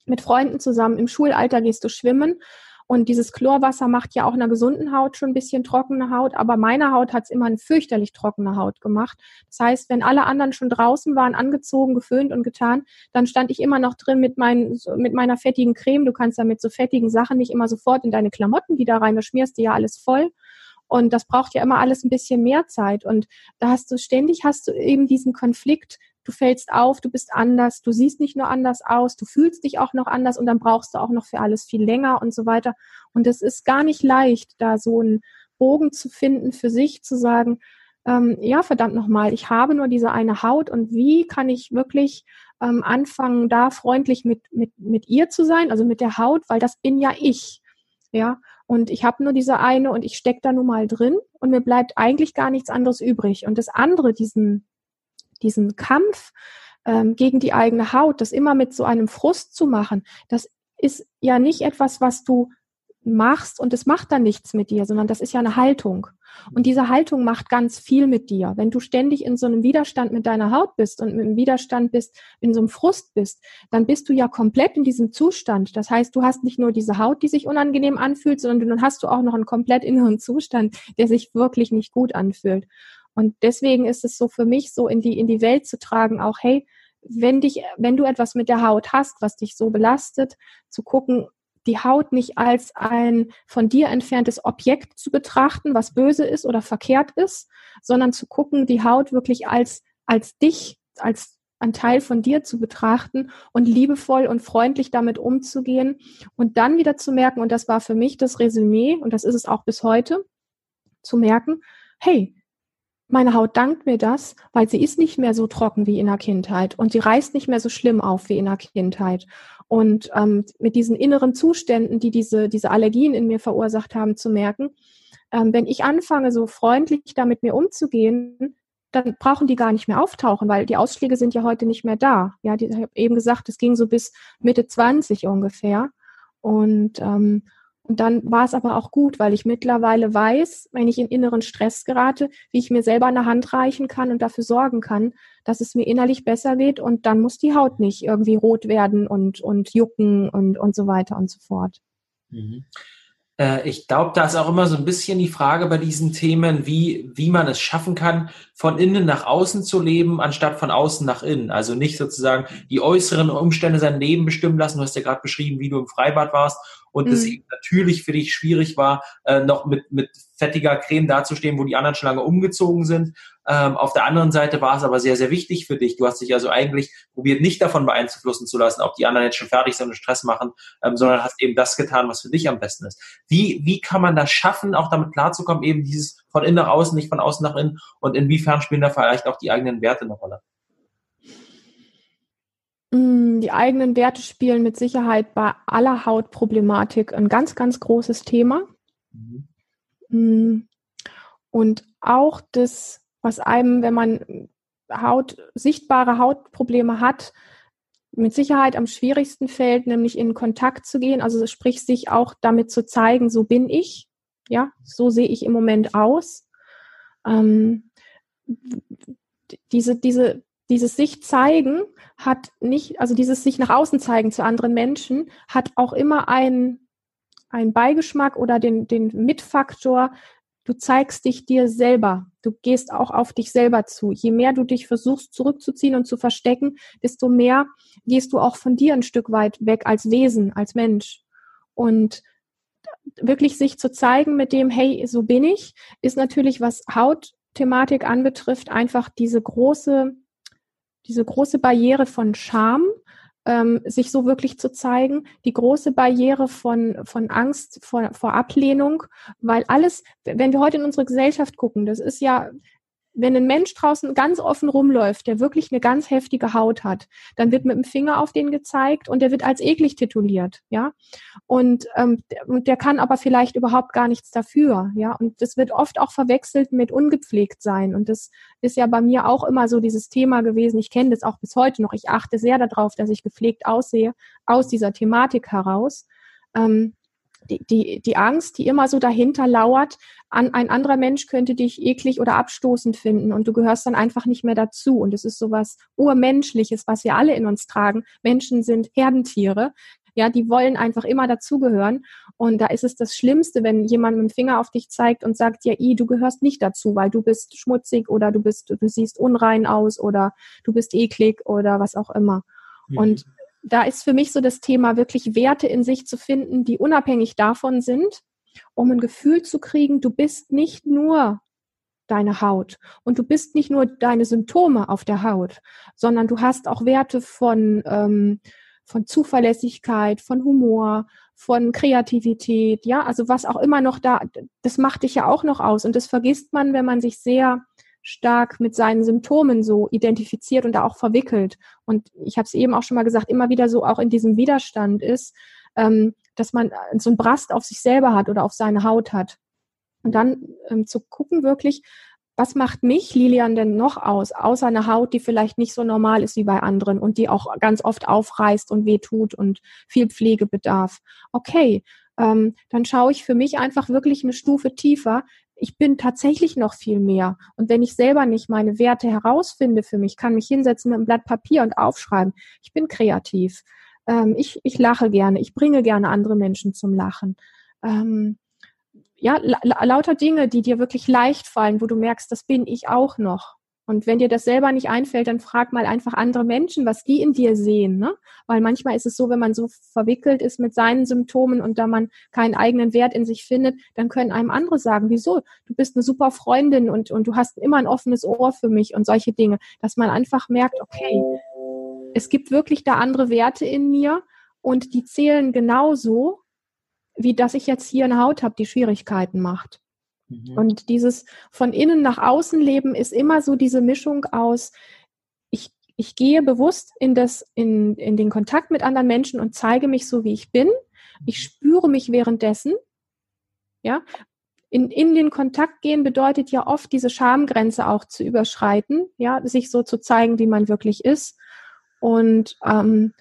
S3: mit Freunden zusammen, im Schulalter gehst du schwimmen und dieses Chlorwasser macht ja auch einer gesunden Haut schon ein bisschen trockene Haut, aber meine Haut hat es immer eine fürchterlich trockene Haut gemacht. Das heißt, wenn alle anderen schon draußen waren, angezogen, geföhnt und getan, dann stand ich immer noch drin mit, mein, mit meiner fettigen Creme. Du kannst ja mit so fettigen Sachen nicht immer sofort in deine Klamotten wieder rein, da schmierst du ja alles voll. Und das braucht ja immer alles ein bisschen mehr Zeit. Und da hast du ständig hast du eben diesen Konflikt, du fällst auf, du bist anders, du siehst nicht nur anders aus, du fühlst dich auch noch anders und dann brauchst du auch noch für alles viel länger und so weiter. Und es ist gar nicht leicht, da so einen Bogen zu finden für sich, zu sagen, ähm, ja, verdammt nochmal, ich habe nur diese eine Haut und wie kann ich wirklich ähm, anfangen, da freundlich mit, mit, mit ihr zu sein, also mit der Haut, weil das bin ja ich. Ja, und ich habe nur diese eine und ich stecke da nun mal drin und mir bleibt eigentlich gar nichts anderes übrig. Und das andere, diesen, diesen Kampf ähm, gegen die eigene Haut, das immer mit so einem Frust zu machen, das ist ja nicht etwas, was du machst und es macht dann nichts mit dir, sondern das ist ja eine Haltung. Und diese Haltung macht ganz viel mit dir. Wenn du ständig in so einem Widerstand mit deiner Haut bist und einem Widerstand bist, in so einem Frust bist, dann bist du ja komplett in diesem Zustand. Das heißt, du hast nicht nur diese Haut, die sich unangenehm anfühlt, sondern dann hast du auch noch einen komplett inneren Zustand, der sich wirklich nicht gut anfühlt. Und deswegen ist es so für mich so in die, in die Welt zu tragen, auch, hey, wenn dich, wenn du etwas mit der Haut hast, was dich so belastet, zu gucken, die Haut nicht als ein von dir entferntes Objekt zu betrachten, was böse ist oder verkehrt ist, sondern zu gucken, die Haut wirklich als, als dich, als ein Teil von dir zu betrachten und liebevoll und freundlich damit umzugehen und dann wieder zu merken, und das war für mich das Resümee, und das ist es auch bis heute, zu merken, hey, meine Haut dankt mir das, weil sie ist nicht mehr so trocken wie in der Kindheit und sie reißt nicht mehr so schlimm auf wie in der Kindheit. Und ähm, mit diesen inneren Zuständen, die diese, diese Allergien in mir verursacht haben, zu merken, ähm, wenn ich anfange, so freundlich da mit mir umzugehen, dann brauchen die gar nicht mehr auftauchen, weil die Ausschläge sind ja heute nicht mehr da. Ja, die, ich habe eben gesagt, es ging so bis Mitte 20 ungefähr. Und ähm, und dann war es aber auch gut, weil ich mittlerweile weiß, wenn ich in inneren Stress gerate, wie ich mir selber eine Hand reichen kann und dafür sorgen kann, dass es mir innerlich besser geht und dann muss die Haut nicht irgendwie rot werden und, und jucken und, und so weiter und so fort.
S2: Mhm. Äh, ich glaube, da ist auch immer so ein bisschen die Frage bei diesen Themen, wie, wie man es schaffen kann, von innen nach außen zu leben, anstatt von außen nach innen. Also nicht sozusagen die äußeren Umstände sein Leben bestimmen lassen. Du hast ja gerade beschrieben, wie du im Freibad warst und es mhm. eben natürlich für dich schwierig war, äh, noch mit, mit fettiger Creme dazustehen, wo die anderen schon lange umgezogen sind. Ähm, auf der anderen Seite war es aber sehr, sehr wichtig für dich. Du hast dich also eigentlich probiert, nicht davon beeinflussen zu lassen, ob die anderen jetzt schon fertig sind und Stress machen, ähm, sondern hast eben das getan, was für dich am besten ist. Wie, wie kann man das schaffen, auch damit klarzukommen, eben dieses von innen nach außen, nicht von außen nach innen und inwiefern spielen da vielleicht auch die eigenen Werte eine Rolle?
S3: Mm, die eigenen Werte spielen mit Sicherheit bei aller Hautproblematik ein ganz, ganz großes Thema. Mhm. Mm, und auch das, was einem, wenn man Haut, sichtbare Hautprobleme hat, mit Sicherheit am schwierigsten fällt, nämlich in Kontakt zu gehen, also sprich sich auch damit zu zeigen, so bin ich, ja, so sehe ich im Moment aus. Ähm, diese, diese dieses sich zeigen hat nicht, also dieses sich nach außen zeigen zu anderen Menschen hat auch immer einen, einen Beigeschmack oder den, den Mitfaktor, du zeigst dich dir selber. Du gehst auch auf dich selber zu. Je mehr du dich versuchst zurückzuziehen und zu verstecken, desto mehr gehst du auch von dir ein Stück weit weg als Wesen, als Mensch. Und wirklich sich zu zeigen mit dem, hey, so bin ich, ist natürlich, was Hautthematik anbetrifft, einfach diese große diese große Barriere von Scham, ähm, sich so wirklich zu zeigen, die große Barriere von, von Angst vor, vor Ablehnung, weil alles, wenn wir heute in unsere Gesellschaft gucken, das ist ja, wenn ein Mensch draußen ganz offen rumläuft, der wirklich eine ganz heftige Haut hat, dann wird mit dem Finger auf den gezeigt und der wird als eklig tituliert, ja. Und ähm, der, der kann aber vielleicht überhaupt gar nichts dafür, ja. Und das wird oft auch verwechselt mit ungepflegt sein. Und das ist ja bei mir auch immer so dieses Thema gewesen. Ich kenne das auch bis heute noch. Ich achte sehr darauf, dass ich gepflegt aussehe aus dieser Thematik heraus. Ähm, die, die, die Angst, die immer so dahinter lauert, an, ein anderer Mensch könnte dich eklig oder abstoßend finden und du gehörst dann einfach nicht mehr dazu. Und es ist so was Urmenschliches, was wir alle in uns tragen. Menschen sind Herdentiere. Ja, die wollen einfach immer dazugehören. Und da ist es das Schlimmste, wenn jemand mit dem Finger auf dich zeigt und sagt, ja, i, du gehörst nicht dazu, weil du bist schmutzig oder du bist, du siehst unrein aus oder du bist eklig oder was auch immer. Mhm. Und da ist für mich so das Thema, wirklich Werte in sich zu finden, die unabhängig davon sind, um ein Gefühl zu kriegen, du bist nicht nur deine Haut und du bist nicht nur deine Symptome auf der Haut, sondern du hast auch Werte von, ähm, von Zuverlässigkeit, von Humor, von Kreativität, ja, also was auch immer noch da, das macht dich ja auch noch aus und das vergisst man, wenn man sich sehr stark mit seinen Symptomen so identifiziert und da auch verwickelt. Und ich habe es eben auch schon mal gesagt, immer wieder so auch in diesem Widerstand ist, ähm, dass man so ein Brast auf sich selber hat oder auf seine Haut hat. Und dann ähm, zu gucken wirklich, was macht mich, Lilian, denn noch aus, außer eine Haut, die vielleicht nicht so normal ist wie bei anderen und die auch ganz oft aufreißt und wehtut und viel Pflege bedarf. Okay, ähm, dann schaue ich für mich einfach wirklich eine Stufe tiefer ich bin tatsächlich noch viel mehr. Und wenn ich selber nicht meine Werte herausfinde für mich, kann mich hinsetzen mit einem Blatt Papier und aufschreiben. Ich bin kreativ. Ähm, ich, ich lache gerne. Ich bringe gerne andere Menschen zum Lachen. Ähm, ja, la lauter Dinge, die dir wirklich leicht fallen, wo du merkst, das bin ich auch noch. Und wenn dir das selber nicht einfällt, dann frag mal einfach andere Menschen, was die in dir sehen. Ne? Weil manchmal ist es so, wenn man so verwickelt ist mit seinen Symptomen und da man keinen eigenen Wert in sich findet, dann können einem andere sagen, wieso? Du bist eine super Freundin und, und du hast immer ein offenes Ohr für mich und solche Dinge. Dass man einfach merkt, okay, es gibt wirklich da andere Werte in mir und die zählen genauso, wie dass ich jetzt hier eine Haut habe, die Schwierigkeiten macht. Mhm. Und dieses von innen nach außen leben ist immer so diese Mischung aus, ich, ich gehe bewusst in, das, in, in den Kontakt mit anderen Menschen und zeige mich so, wie ich bin. Ich mhm. spüre mich währenddessen. Ja, in, in den Kontakt gehen bedeutet ja oft diese Schamgrenze auch zu überschreiten, ja, sich so zu zeigen, wie man wirklich ist. Und, ähm,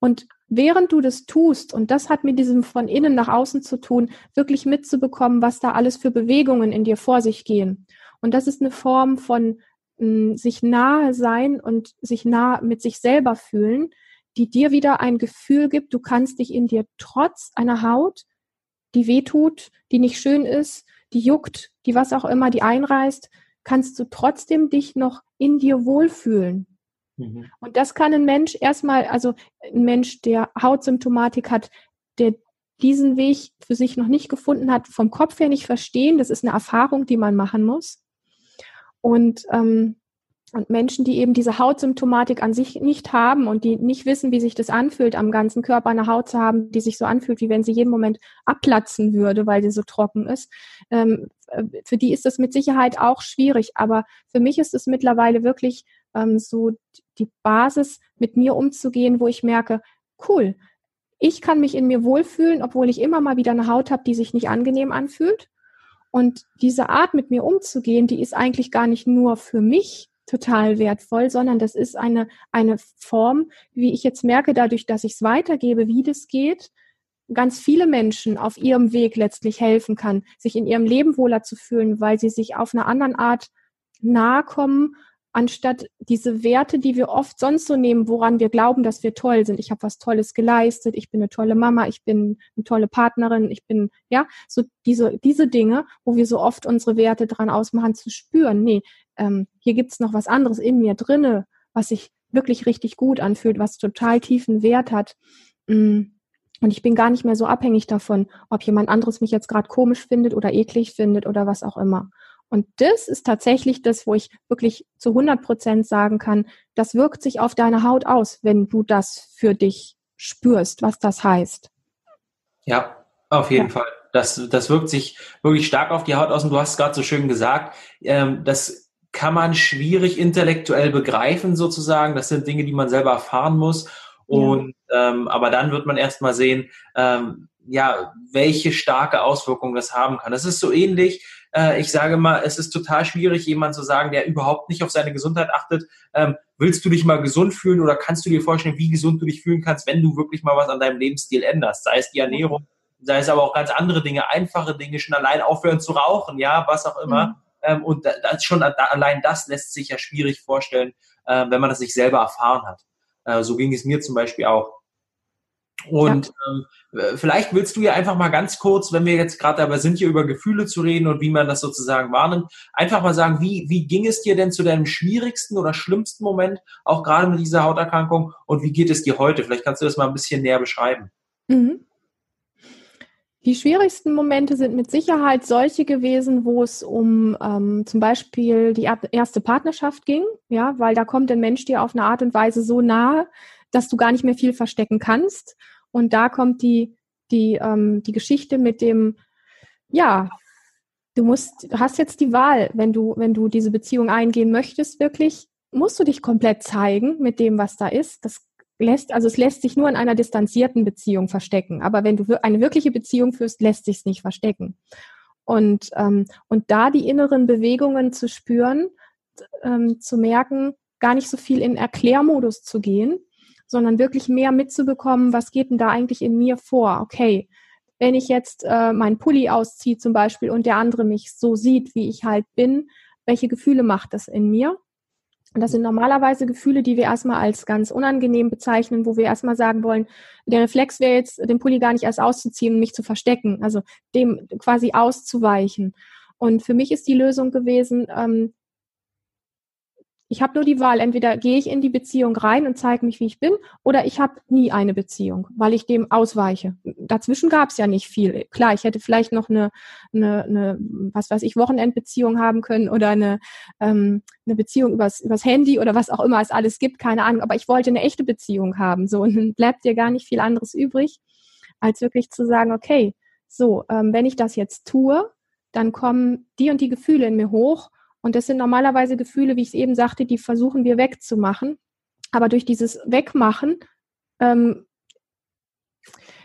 S3: und während du das tust, und das hat mit diesem von innen nach außen zu tun, wirklich mitzubekommen, was da alles für Bewegungen in dir vor sich gehen. Und das ist eine Form von mh, hm, sich nahe sein und sich nah mit sich selber fühlen, die dir wieder ein Gefühl gibt, du kannst dich in dir trotz einer Haut, die wehtut, die nicht schön ist, die juckt, die was auch immer, die einreißt, kannst du trotzdem dich noch in dir wohlfühlen. Mhm. Und das kann ein Mensch erstmal, also ein Mensch, der Hautsymptomatik hat, der diesen Weg für sich noch nicht gefunden hat, vom Kopf her nicht verstehen. Das ist eine Erfahrung, die man machen muss. Und, ähm, und Menschen, die eben diese Hautsymptomatik an sich nicht haben und die nicht wissen, wie sich das anfühlt, am ganzen Körper eine Haut zu haben, die sich so anfühlt, wie wenn sie jeden Moment abplatzen würde, weil sie so trocken ist, ähm, für die ist das mit Sicherheit auch schwierig. Aber für mich ist es mittlerweile wirklich ähm, so die Basis, mit mir umzugehen, wo ich merke, cool, ich kann mich in mir wohlfühlen, obwohl ich immer mal wieder eine Haut habe, die sich nicht angenehm anfühlt. Und diese Art, mit mir umzugehen, die ist eigentlich gar nicht nur für mich total wertvoll, sondern das ist eine, eine Form, wie ich jetzt merke, dadurch, dass ich es weitergebe, wie das geht, ganz viele Menschen auf ihrem Weg letztlich helfen kann, sich in ihrem Leben wohler zu fühlen, weil sie sich auf eine andere Art nahe kommen anstatt diese Werte, die wir oft sonst so nehmen, woran wir glauben, dass wir toll sind. Ich habe was Tolles geleistet, ich bin eine tolle Mama, ich bin eine tolle Partnerin, ich bin, ja, so diese, diese Dinge, wo wir so oft unsere Werte dran ausmachen, zu spüren. Nee, ähm, hier gibt's noch was anderes in mir drinne, was sich wirklich richtig gut anfühlt, was total tiefen Wert hat. Mm. Und ich bin gar nicht mehr so abhängig davon, ob jemand anderes mich jetzt gerade komisch findet oder eklig findet oder was auch immer. Und das ist tatsächlich das, wo ich wirklich zu 100 Prozent sagen kann, das wirkt sich auf deine Haut aus, wenn du das für dich spürst, was das heißt.
S2: Ja, auf jeden ja. Fall. Das, das wirkt sich wirklich stark auf die Haut aus. Und du hast es gerade so schön gesagt, ähm, das kann man schwierig intellektuell begreifen sozusagen. Das sind Dinge, die man selber erfahren muss. Und ja. ähm, aber dann wird man erst mal sehen, ähm, ja, welche starke Auswirkungen das haben kann. Das ist so ähnlich äh, ich sage mal, es ist total schwierig, jemand zu sagen, der überhaupt nicht auf seine Gesundheit achtet. Ähm, willst du dich mal gesund fühlen oder kannst du dir vorstellen, wie gesund du dich fühlen kannst, wenn du wirklich mal was an deinem Lebensstil änderst? Sei es die Ernährung, sei es aber auch ganz andere Dinge, einfache Dinge, schon allein aufhören zu rauchen, ja, was auch immer. Mhm. Ähm, und das schon allein das lässt sich ja schwierig vorstellen, äh, wenn man das nicht selber erfahren hat. Äh, so ging es mir zum Beispiel auch. Und ja. ähm, vielleicht willst du ja einfach mal ganz kurz, wenn wir jetzt gerade dabei sind, hier über Gefühle zu reden und wie man das sozusagen wahrnimmt, einfach mal sagen, wie, wie ging es dir denn zu deinem schwierigsten oder schlimmsten Moment, auch gerade mit dieser Hauterkrankung und wie geht es dir heute? Vielleicht kannst du das mal ein bisschen näher beschreiben. Mhm.
S3: Die schwierigsten Momente sind mit Sicherheit solche gewesen, wo es um ähm, zum Beispiel die erste Partnerschaft ging, ja, weil da kommt ein Mensch dir auf eine Art und Weise so nahe, dass du gar nicht mehr viel verstecken kannst. Und da kommt die, die, ähm, die Geschichte mit dem, ja, du musst, du hast jetzt die Wahl, wenn du, wenn du diese Beziehung eingehen möchtest, wirklich, musst du dich komplett zeigen mit dem, was da ist. Das lässt, also es lässt sich nur in einer distanzierten Beziehung verstecken. Aber wenn du eine wirkliche Beziehung führst, lässt sich es nicht verstecken. Und, ähm, und da die inneren Bewegungen zu spüren, ähm, zu merken, gar nicht so viel in Erklärmodus zu gehen, sondern wirklich mehr mitzubekommen, was geht denn da eigentlich in mir vor? Okay, wenn ich jetzt äh, meinen Pulli ausziehe zum Beispiel und der andere mich so sieht, wie ich halt bin, welche Gefühle macht das in mir? Und das sind normalerweise Gefühle, die wir erstmal als ganz unangenehm bezeichnen, wo wir erstmal sagen wollen, der Reflex wäre jetzt, den Pulli gar nicht erst auszuziehen und mich zu verstecken, also dem quasi auszuweichen. Und für mich ist die Lösung gewesen, ähm, ich habe nur die Wahl, entweder gehe ich in die Beziehung rein und zeige mich, wie ich bin, oder ich habe nie eine Beziehung, weil ich dem ausweiche. Dazwischen gab es ja nicht viel. Klar, ich hätte vielleicht noch eine, eine, eine was weiß ich, Wochenendbeziehung haben können oder eine, ähm, eine Beziehung übers, übers Handy oder was auch immer es alles gibt, keine Ahnung. Aber ich wollte eine echte Beziehung haben. So, und dann bleibt dir gar nicht viel anderes übrig, als wirklich zu sagen, okay, so, ähm, wenn ich das jetzt tue, dann kommen die und die Gefühle in mir hoch und das sind normalerweise Gefühle, wie ich es eben sagte, die versuchen wir wegzumachen. Aber durch dieses Wegmachen, ähm,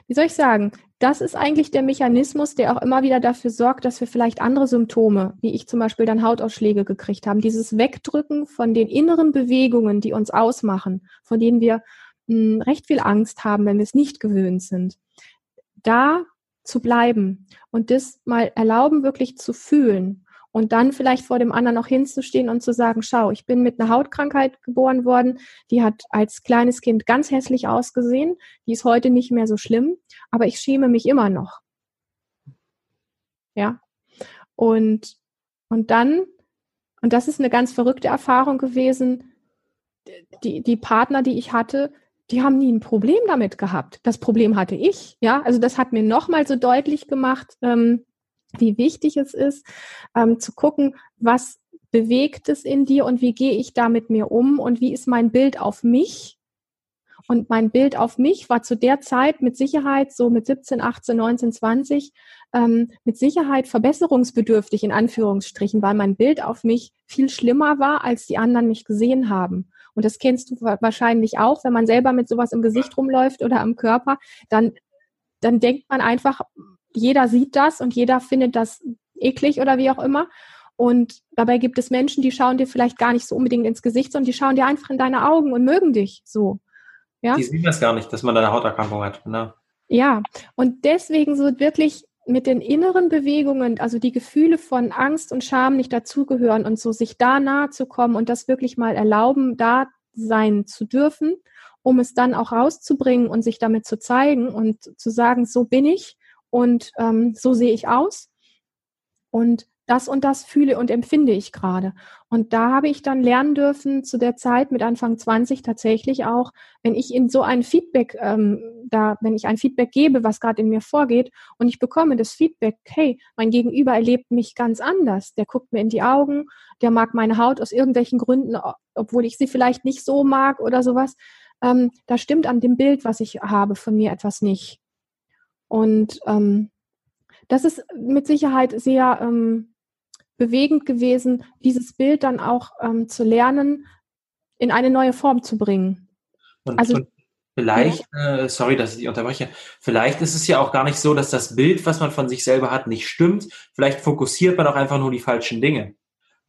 S3: wie soll ich sagen, das ist eigentlich der Mechanismus, der auch immer wieder dafür sorgt, dass wir vielleicht andere Symptome, wie ich zum Beispiel dann Hautausschläge gekriegt haben, dieses Wegdrücken von den inneren Bewegungen, die uns ausmachen, von denen wir mh, hm, recht viel Angst haben, wenn wir es nicht gewöhnt sind. Da zu bleiben und das mal erlauben, wirklich zu fühlen und dann vielleicht vor dem anderen auch hinzustehen und zu sagen, schau, ich bin mit einer Hautkrankheit geboren worden, die hat als kleines Kind ganz hässlich ausgesehen, die ist heute nicht mehr so schlimm, aber ich schäme mich immer noch. Ja. Und, und dann, und das ist eine ganz verrückte Erfahrung gewesen, die, die Partner, die ich hatte, die haben nie ein Problem damit gehabt. Das Problem hatte ich, ja. Also das hat mir nochmal so deutlich gemacht, ähm, wie wichtig es ist, ähm, zu gucken, was bewegt es in dir und wie gehe ich da mit mir um und wie ist mein Bild auf mich. Und mein Bild auf mich war zu der Zeit mit Sicherheit, so mit 17, 18, 19, 20, ähm, mit Sicherheit verbesserungsbedürftig in Anführungsstrichen, weil mein Bild auf mich viel schlimmer war, als die anderen mich gesehen haben. Und das kennst du wahrscheinlich auch, wenn man selber mit sowas im Gesicht rumläuft oder am Körper, dann, dann denkt man einfach, jeder sieht das und jeder findet das eklig oder wie auch immer. Und dabei gibt es Menschen, die schauen dir vielleicht gar nicht so unbedingt ins Gesicht, sondern die schauen dir einfach in deine Augen und mögen dich so.
S2: Ja? Die sehen das gar nicht, dass man eine Hauterkrankung hat. Ne?
S3: Ja, und deswegen so wirklich mit den inneren Bewegungen, also die Gefühle von Angst und Scham nicht dazugehören und so sich da nahe zu kommen und das wirklich mal erlauben, da sein zu dürfen, um es dann auch rauszubringen und sich damit zu zeigen und zu sagen, so bin ich und ähm, so sehe ich aus und das und das fühle und empfinde ich gerade. Und da habe ich dann lernen dürfen, zu der Zeit mit Anfang 20 tatsächlich auch, wenn ich in so ein Feedback, ähm, da, wenn ich ein Feedback gebe, was gerade in mir vorgeht, und ich bekomme das Feedback, hey, mein Gegenüber erlebt mich ganz anders. Der guckt mir in die Augen, der mag meine Haut aus irgendwelchen Gründen, obwohl ich sie vielleicht nicht so mag oder sowas. Ähm, da stimmt an dem Bild, was ich habe, von mir etwas nicht. Und ähm, das ist mit Sicherheit sehr ähm, bewegend gewesen, dieses Bild dann auch ähm, zu lernen, in eine neue Form zu bringen.
S2: Und, also und vielleicht, ja. äh, sorry, dass ich dich unterbreche, vielleicht ist es ja auch gar nicht so, dass das Bild, was man von sich selber hat, nicht stimmt. Vielleicht fokussiert man auch einfach nur die falschen Dinge.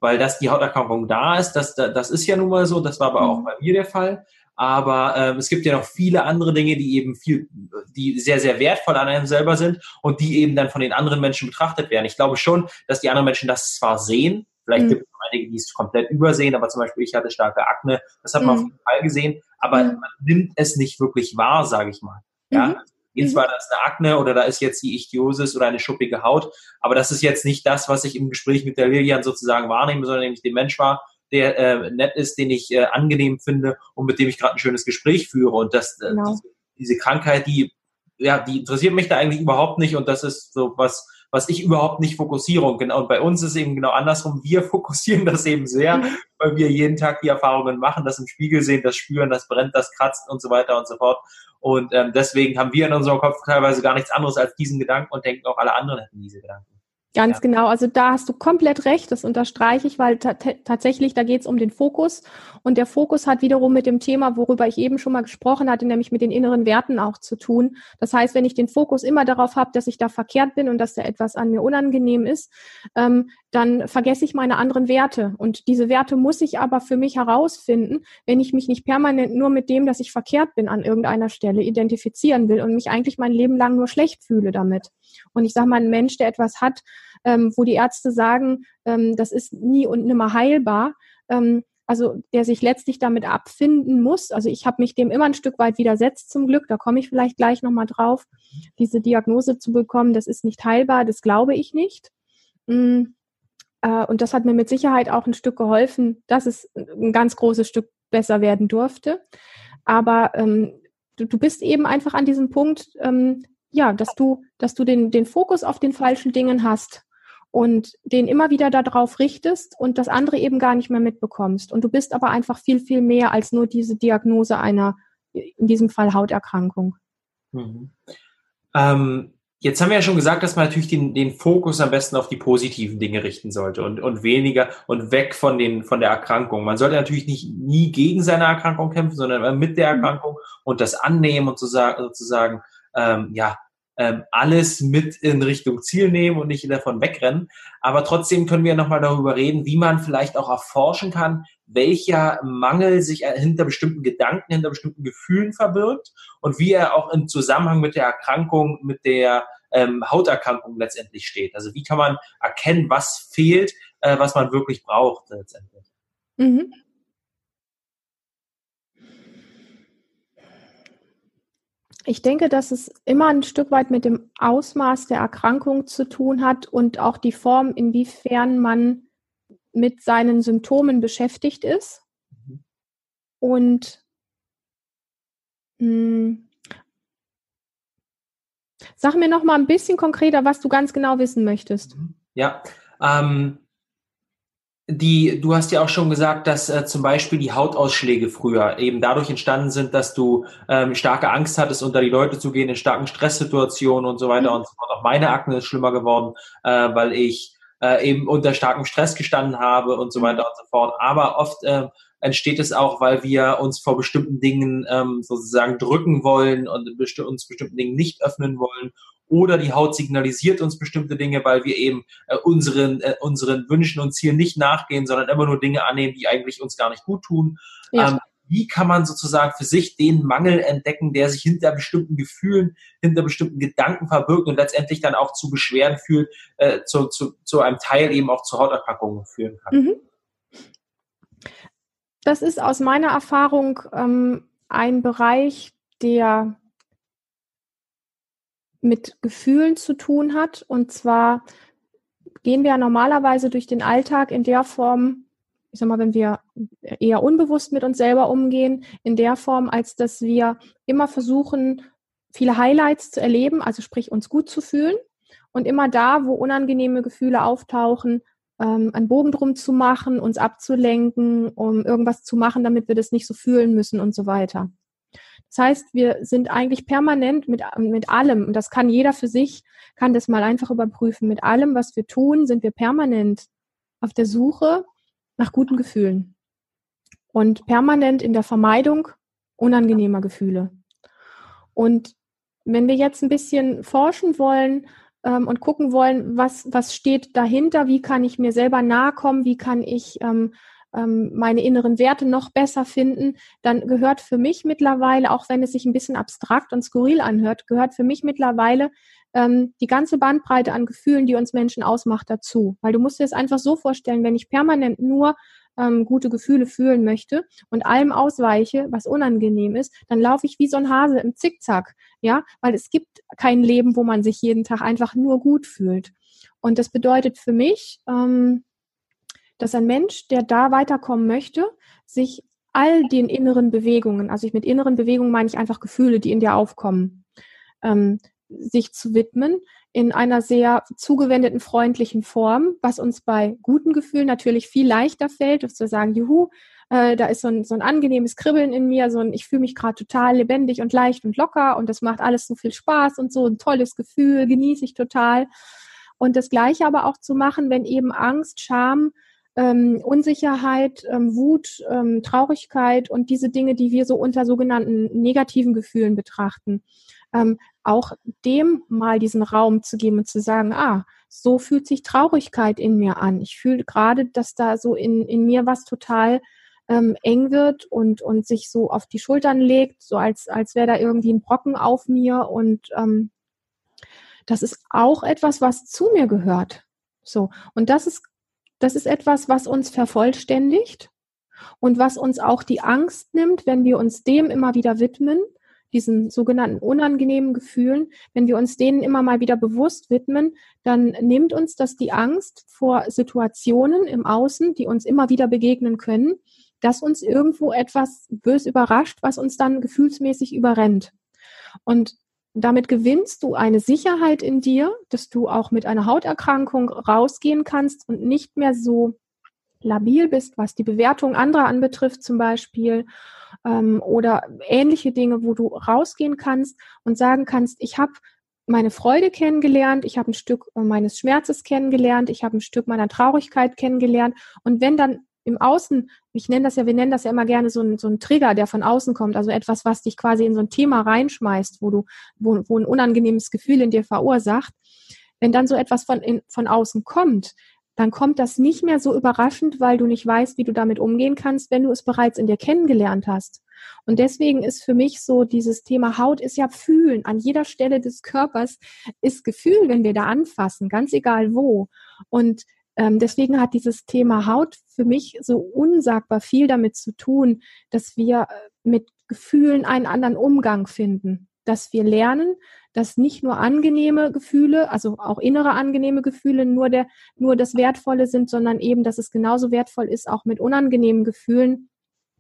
S2: Weil dass die Hauterkrankung da ist, das, das ist ja nun mal so, das war aber mhm. auch bei mir der Fall. Aber ähm, es gibt ja noch viele andere Dinge, die eben viel, die sehr, sehr wertvoll an einem selber sind und die eben dann von den anderen Menschen betrachtet werden. Ich glaube schon, dass die anderen Menschen das zwar sehen, vielleicht mhm. gibt es einige, die es komplett übersehen, aber zum Beispiel ich hatte starke Akne, das hat man mhm. auf jeden Fall gesehen, aber mhm. man nimmt es nicht wirklich wahr, sage ich mal. Ja, mhm. Jetzt war das eine Akne oder da ist jetzt die Ichthyosis oder eine schuppige Haut, aber das ist jetzt nicht das, was ich im Gespräch mit der Lilian sozusagen wahrnehme, sondern nämlich den Mensch war, der äh, nett ist, den ich äh, angenehm finde und mit dem ich gerade ein schönes Gespräch führe. Und das, äh, genau. diese, diese Krankheit, die ja, die interessiert mich da eigentlich überhaupt nicht und das ist so was, was ich überhaupt nicht fokussiere. Und genau, und bei uns ist eben genau andersrum. Wir fokussieren das eben sehr, mhm. weil wir jeden Tag die Erfahrungen machen, das im Spiegel sehen, das spüren, das brennt, das kratzt und so weiter und so fort. Und ähm, deswegen haben wir in unserem Kopf teilweise gar nichts anderes als diesen Gedanken und denken auch alle anderen hätten diese Gedanken.
S3: Ganz ja. genau. Also da hast du komplett recht. Das unterstreiche ich, weil tatsächlich da geht es um den Fokus. Und der Fokus hat wiederum mit dem Thema, worüber ich eben schon mal gesprochen hatte, nämlich mit den inneren Werten auch zu tun. Das heißt, wenn ich den Fokus immer darauf habe, dass ich da verkehrt bin und dass da etwas an mir unangenehm ist, ähm, dann vergesse ich meine anderen Werte. Und diese Werte muss ich aber für mich herausfinden, wenn ich mich nicht permanent nur mit dem, dass ich verkehrt bin an irgendeiner Stelle identifizieren will und mich eigentlich mein Leben lang nur schlecht fühle damit. Und ich sage mal, ein Mensch, der etwas hat, ähm, wo die Ärzte sagen, ähm, das ist nie und nimmer heilbar, ähm, also der sich letztlich damit abfinden muss. Also ich habe mich dem immer ein Stück weit widersetzt zum Glück, da komme ich vielleicht gleich nochmal drauf, diese Diagnose zu bekommen, das ist nicht heilbar, das glaube ich nicht. Mm, äh, und das hat mir mit Sicherheit auch ein Stück geholfen, dass es ein ganz großes Stück besser werden durfte. Aber ähm, du, du bist eben einfach an diesem Punkt, ähm, ja, dass du, dass du den, den Fokus auf den falschen Dingen hast und den immer wieder darauf richtest und das andere eben gar nicht mehr mitbekommst. Und du bist aber einfach viel, viel mehr als nur diese Diagnose einer, in diesem Fall Hauterkrankung.
S2: Mhm. Ähm, jetzt haben wir ja schon gesagt, dass man natürlich den, den Fokus am besten auf die positiven Dinge richten sollte und, und weniger und weg von, den, von der Erkrankung. Man sollte natürlich nicht nie gegen seine Erkrankung kämpfen, sondern mit der mhm. Erkrankung und das annehmen und sozusagen, sozusagen ähm, ja, ähm, alles mit in Richtung Ziel nehmen und nicht davon wegrennen. Aber trotzdem können wir nochmal darüber reden, wie man vielleicht auch erforschen kann, welcher Mangel sich hinter bestimmten Gedanken, hinter bestimmten Gefühlen verbirgt und wie er auch im Zusammenhang mit der Erkrankung, mit der ähm, Hauterkrankung letztendlich steht. Also wie kann man erkennen, was fehlt, äh, was man wirklich braucht letztendlich. Mhm.
S3: Ich denke, dass es immer ein Stück weit mit dem Ausmaß der Erkrankung zu tun hat und auch die Form, inwiefern man mit seinen Symptomen beschäftigt ist. Mhm. Und mh, hm, sag mir noch mal ein bisschen konkreter, was du ganz genau wissen möchtest.
S2: Ja, ähm, die, du hast ja auch schon gesagt, dass äh, zum Beispiel die Hautausschläge früher eben dadurch entstanden sind, dass du ähm, starke Angst hattest, unter die Leute zu gehen in starken Stresssituationen und so weiter mhm. und so fort. Auch meine Akne ist schlimmer geworden, äh, weil ich äh, eben unter starkem Stress gestanden habe und so weiter und so fort. Aber oft äh, entsteht es auch, weil wir uns vor bestimmten Dingen ähm, sozusagen drücken wollen und besti uns bestimmten Dingen nicht öffnen wollen oder die Haut signalisiert uns bestimmte Dinge, weil wir eben äh, unseren, äh, unseren Wünschen und Zielen nicht nachgehen, sondern immer nur Dinge annehmen, die eigentlich uns gar nicht gut tun. Ja. Ähm, wie kann man sozusagen für sich den Mangel entdecken, der sich hinter bestimmten Gefühlen, hinter bestimmten Gedanken verbirgt und letztendlich dann auch zu Beschwerden führt, äh, zu, zu, zu einem Teil eben auch zu Hauterkrankungen führen kann? Mhm.
S3: Das ist aus meiner Erfahrung ähm, ein Bereich, der mit Gefühlen zu tun hat. Und zwar gehen wir ja normalerweise durch den Alltag in der Form, ich sag mal, wenn wir eher unbewusst mit uns selber umgehen, in der Form, als dass wir immer versuchen, viele Highlights zu erleben, also sprich uns gut zu fühlen. Und immer da, wo unangenehme Gefühle auftauchen, ähm, einen Bogen drum zu machen, uns abzulenken, um irgendwas zu machen, damit wir das nicht so fühlen müssen und so weiter. Das heißt, wir sind eigentlich permanent mit, mit allem, und das kann jeder für sich, kann das mal einfach überprüfen, mit allem, was wir tun, sind wir permanent auf der Suche nach guten Gefühlen. Und permanent in der Vermeidung unangenehmer Gefühle. Und wenn wir jetzt ein bisschen forschen wollen ähm, und gucken wollen, was, was steht dahinter, wie kann ich mir selber nahe kommen, wie kann ich ähm, ähm, meine inneren Werte noch besser finden, dann gehört für mich mittlerweile, auch wenn es sich ein bisschen abstrakt und skurril anhört, gehört für mich mittlerweile ähm, die ganze Bandbreite an Gefühlen, die uns Menschen ausmacht, dazu. Weil du musst dir es einfach so vorstellen, wenn ich permanent nur ähm, gute Gefühle fühlen möchte und allem ausweiche, was unangenehm ist, dann laufe ich wie so ein Hase im Zickzack, ja, weil es gibt kein Leben, wo man sich jeden Tag einfach nur gut fühlt. Und das bedeutet für mich, ähm, dass ein Mensch, der da weiterkommen möchte, sich all den inneren Bewegungen, also ich mit inneren Bewegungen meine ich einfach Gefühle, die in dir aufkommen, ähm, sich zu widmen in einer sehr zugewendeten, freundlichen Form, was uns bei guten Gefühlen natürlich viel leichter fällt, dass wir sagen, juhu, äh, da ist so ein, so ein angenehmes Kribbeln in mir, so ein, ich fühle mich gerade total lebendig und leicht und locker und das macht alles so viel Spaß und so ein tolles Gefühl, genieße ich total. Und das Gleiche aber auch zu machen, wenn eben Angst, Scham, ähm, Unsicherheit, ähm, Wut, ähm, Traurigkeit und diese Dinge, die wir so unter sogenannten negativen Gefühlen betrachten, ähm, auch dem mal diesen Raum zu geben und zu sagen, ah, so fühlt sich Traurigkeit in mir an. Ich fühle gerade, dass da so in, in mir was total ähm, eng wird und, und sich so auf die Schultern legt, so als, als wäre da irgendwie ein Brocken auf mir. Und ähm, das ist auch etwas, was zu mir gehört. So. Und das ist, das ist etwas, was uns vervollständigt und was uns auch die Angst nimmt, wenn wir uns dem immer wieder widmen, diesen sogenannten unangenehmen Gefühlen, wenn wir uns denen immer mal wieder bewusst widmen, dann nimmt uns das die Angst vor Situationen im Außen, die uns immer wieder begegnen können, dass uns irgendwo etwas bös überrascht, was uns dann gefühlsmäßig überrennt. Und damit gewinnst du eine Sicherheit in dir, dass du auch mit einer Hauterkrankung rausgehen kannst und nicht mehr so labil bist, was die Bewertung anderer anbetrifft zum Beispiel ähm, oder ähnliche Dinge, wo du rausgehen kannst und sagen kannst, ich habe meine Freude kennengelernt, ich habe ein Stück meines Schmerzes kennengelernt, ich habe ein Stück meiner Traurigkeit kennengelernt. Und wenn dann im Außen, ich nenne das ja, wir nennen das ja immer gerne so ein, so ein Trigger, der von außen kommt, also etwas, was dich quasi in so ein Thema reinschmeißt, wo du, wo, wo ein unangenehmes Gefühl in dir verursacht. Wenn dann so etwas von, in, von außen kommt, dann kommt das nicht mehr so überraschend, weil du nicht weißt, wie du damit umgehen kannst, wenn du es bereits in dir kennengelernt hast. Und deswegen ist für mich so dieses Thema Haut ist ja fühlen. An jeder Stelle des Körpers ist Gefühl, wenn wir da anfassen, ganz egal wo. Und ähm, deswegen hat dieses Thema Haut für mich so unsagbar viel damit zu tun, dass wir äh, mit Gefühlen einen anderen Umgang finden dass wir lernen, dass nicht nur angenehme Gefühle, also auch innere angenehme Gefühle nur der, nur das Wertvolle sind, sondern eben, dass es genauso wertvoll ist, auch mit unangenehmen Gefühlen,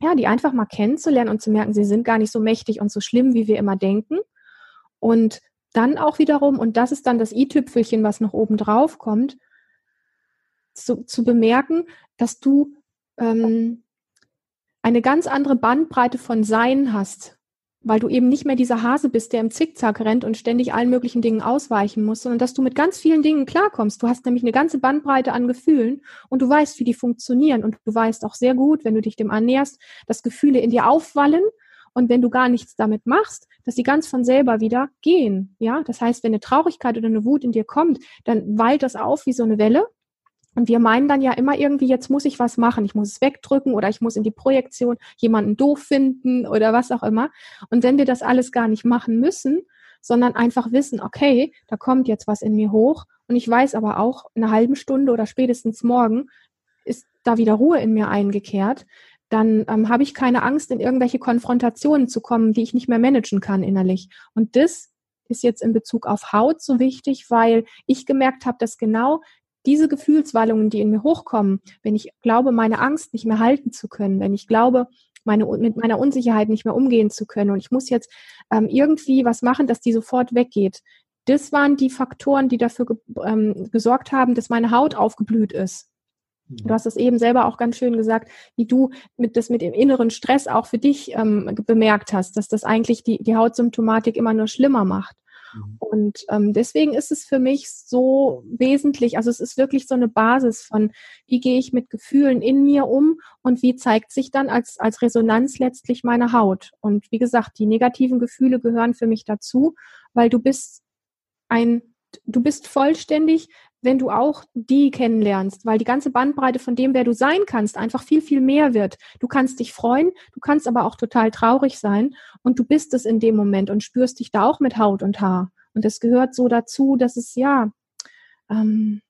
S3: ja, die einfach mal kennenzulernen und zu merken, sie sind gar nicht so mächtig und so schlimm, wie wir immer denken. Und dann auch wiederum, und das ist dann das i-Tüpfelchen, was noch oben drauf kommt, zu, zu bemerken, dass du ähm, eine ganz andere Bandbreite von Sein hast weil du eben nicht mehr dieser Hase bist, der im Zickzack rennt und ständig allen möglichen Dingen ausweichen muss, sondern dass du mit ganz vielen Dingen klarkommst. Du hast nämlich eine ganze Bandbreite an Gefühlen und du weißt, wie die funktionieren und du weißt auch sehr gut, wenn du dich dem annäherst, dass Gefühle in dir aufwallen und wenn du gar nichts damit machst, dass sie ganz von selber wieder gehen. Ja, das heißt, wenn eine Traurigkeit oder eine Wut in dir kommt, dann wallt das auf wie so eine Welle und wir meinen dann ja immer irgendwie, jetzt muss ich was machen. Ich muss es wegdrücken oder ich muss in die Projektion jemanden doof finden oder was auch immer. Und wenn wir das alles gar nicht machen müssen, sondern einfach wissen, okay, da kommt jetzt was in mir hoch und ich weiß aber auch, in einer halben Stunde oder spätestens morgen ist da wieder Ruhe in mir eingekehrt, dann ähm, habe ich keine Angst, in irgendwelche Konfrontationen zu kommen, die ich nicht mehr managen kann innerlich. Und das ist jetzt in Bezug auf Haut so wichtig, weil ich gemerkt habe, dass genau diese Gefühlswallungen, die in mir hochkommen, wenn ich glaube, meine Angst nicht mehr halten zu können, wenn ich glaube, meine, mit meiner Unsicherheit nicht mehr umgehen zu können und ich muss jetzt ähm, irgendwie was machen, dass die sofort weggeht. Das waren die Faktoren, die dafür ge ähm, gesorgt haben, dass meine Haut aufgeblüht ist. Mhm. Du hast es eben selber auch ganz schön gesagt, wie du mit das mit dem inneren Stress auch für dich ähm, bemerkt hast, dass das eigentlich die, die Hautsymptomatik immer nur schlimmer macht. Mhm. Und ähm, deswegen ist es für mich so wesentlich, also es ist wirklich so eine Basis von, wie gehe ich mit Gefühlen in mir um und wie zeigt sich dann als, als Resonanz letztlich meine Haut. Und wie gesagt, die negativen Gefühle gehören für mich dazu, weil du bist ein, du bist vollständig, wenn du auch die kennenlernst, weil die ganze Bandbreite von dem, wer du sein kannst, einfach viel, viel mehr wird. Du kannst dich freuen, du kannst aber auch total traurig sein und du bist es in dem Moment und spürst dich da auch mit Haut und Haar. Und es gehört so dazu, dass es ja, ähm,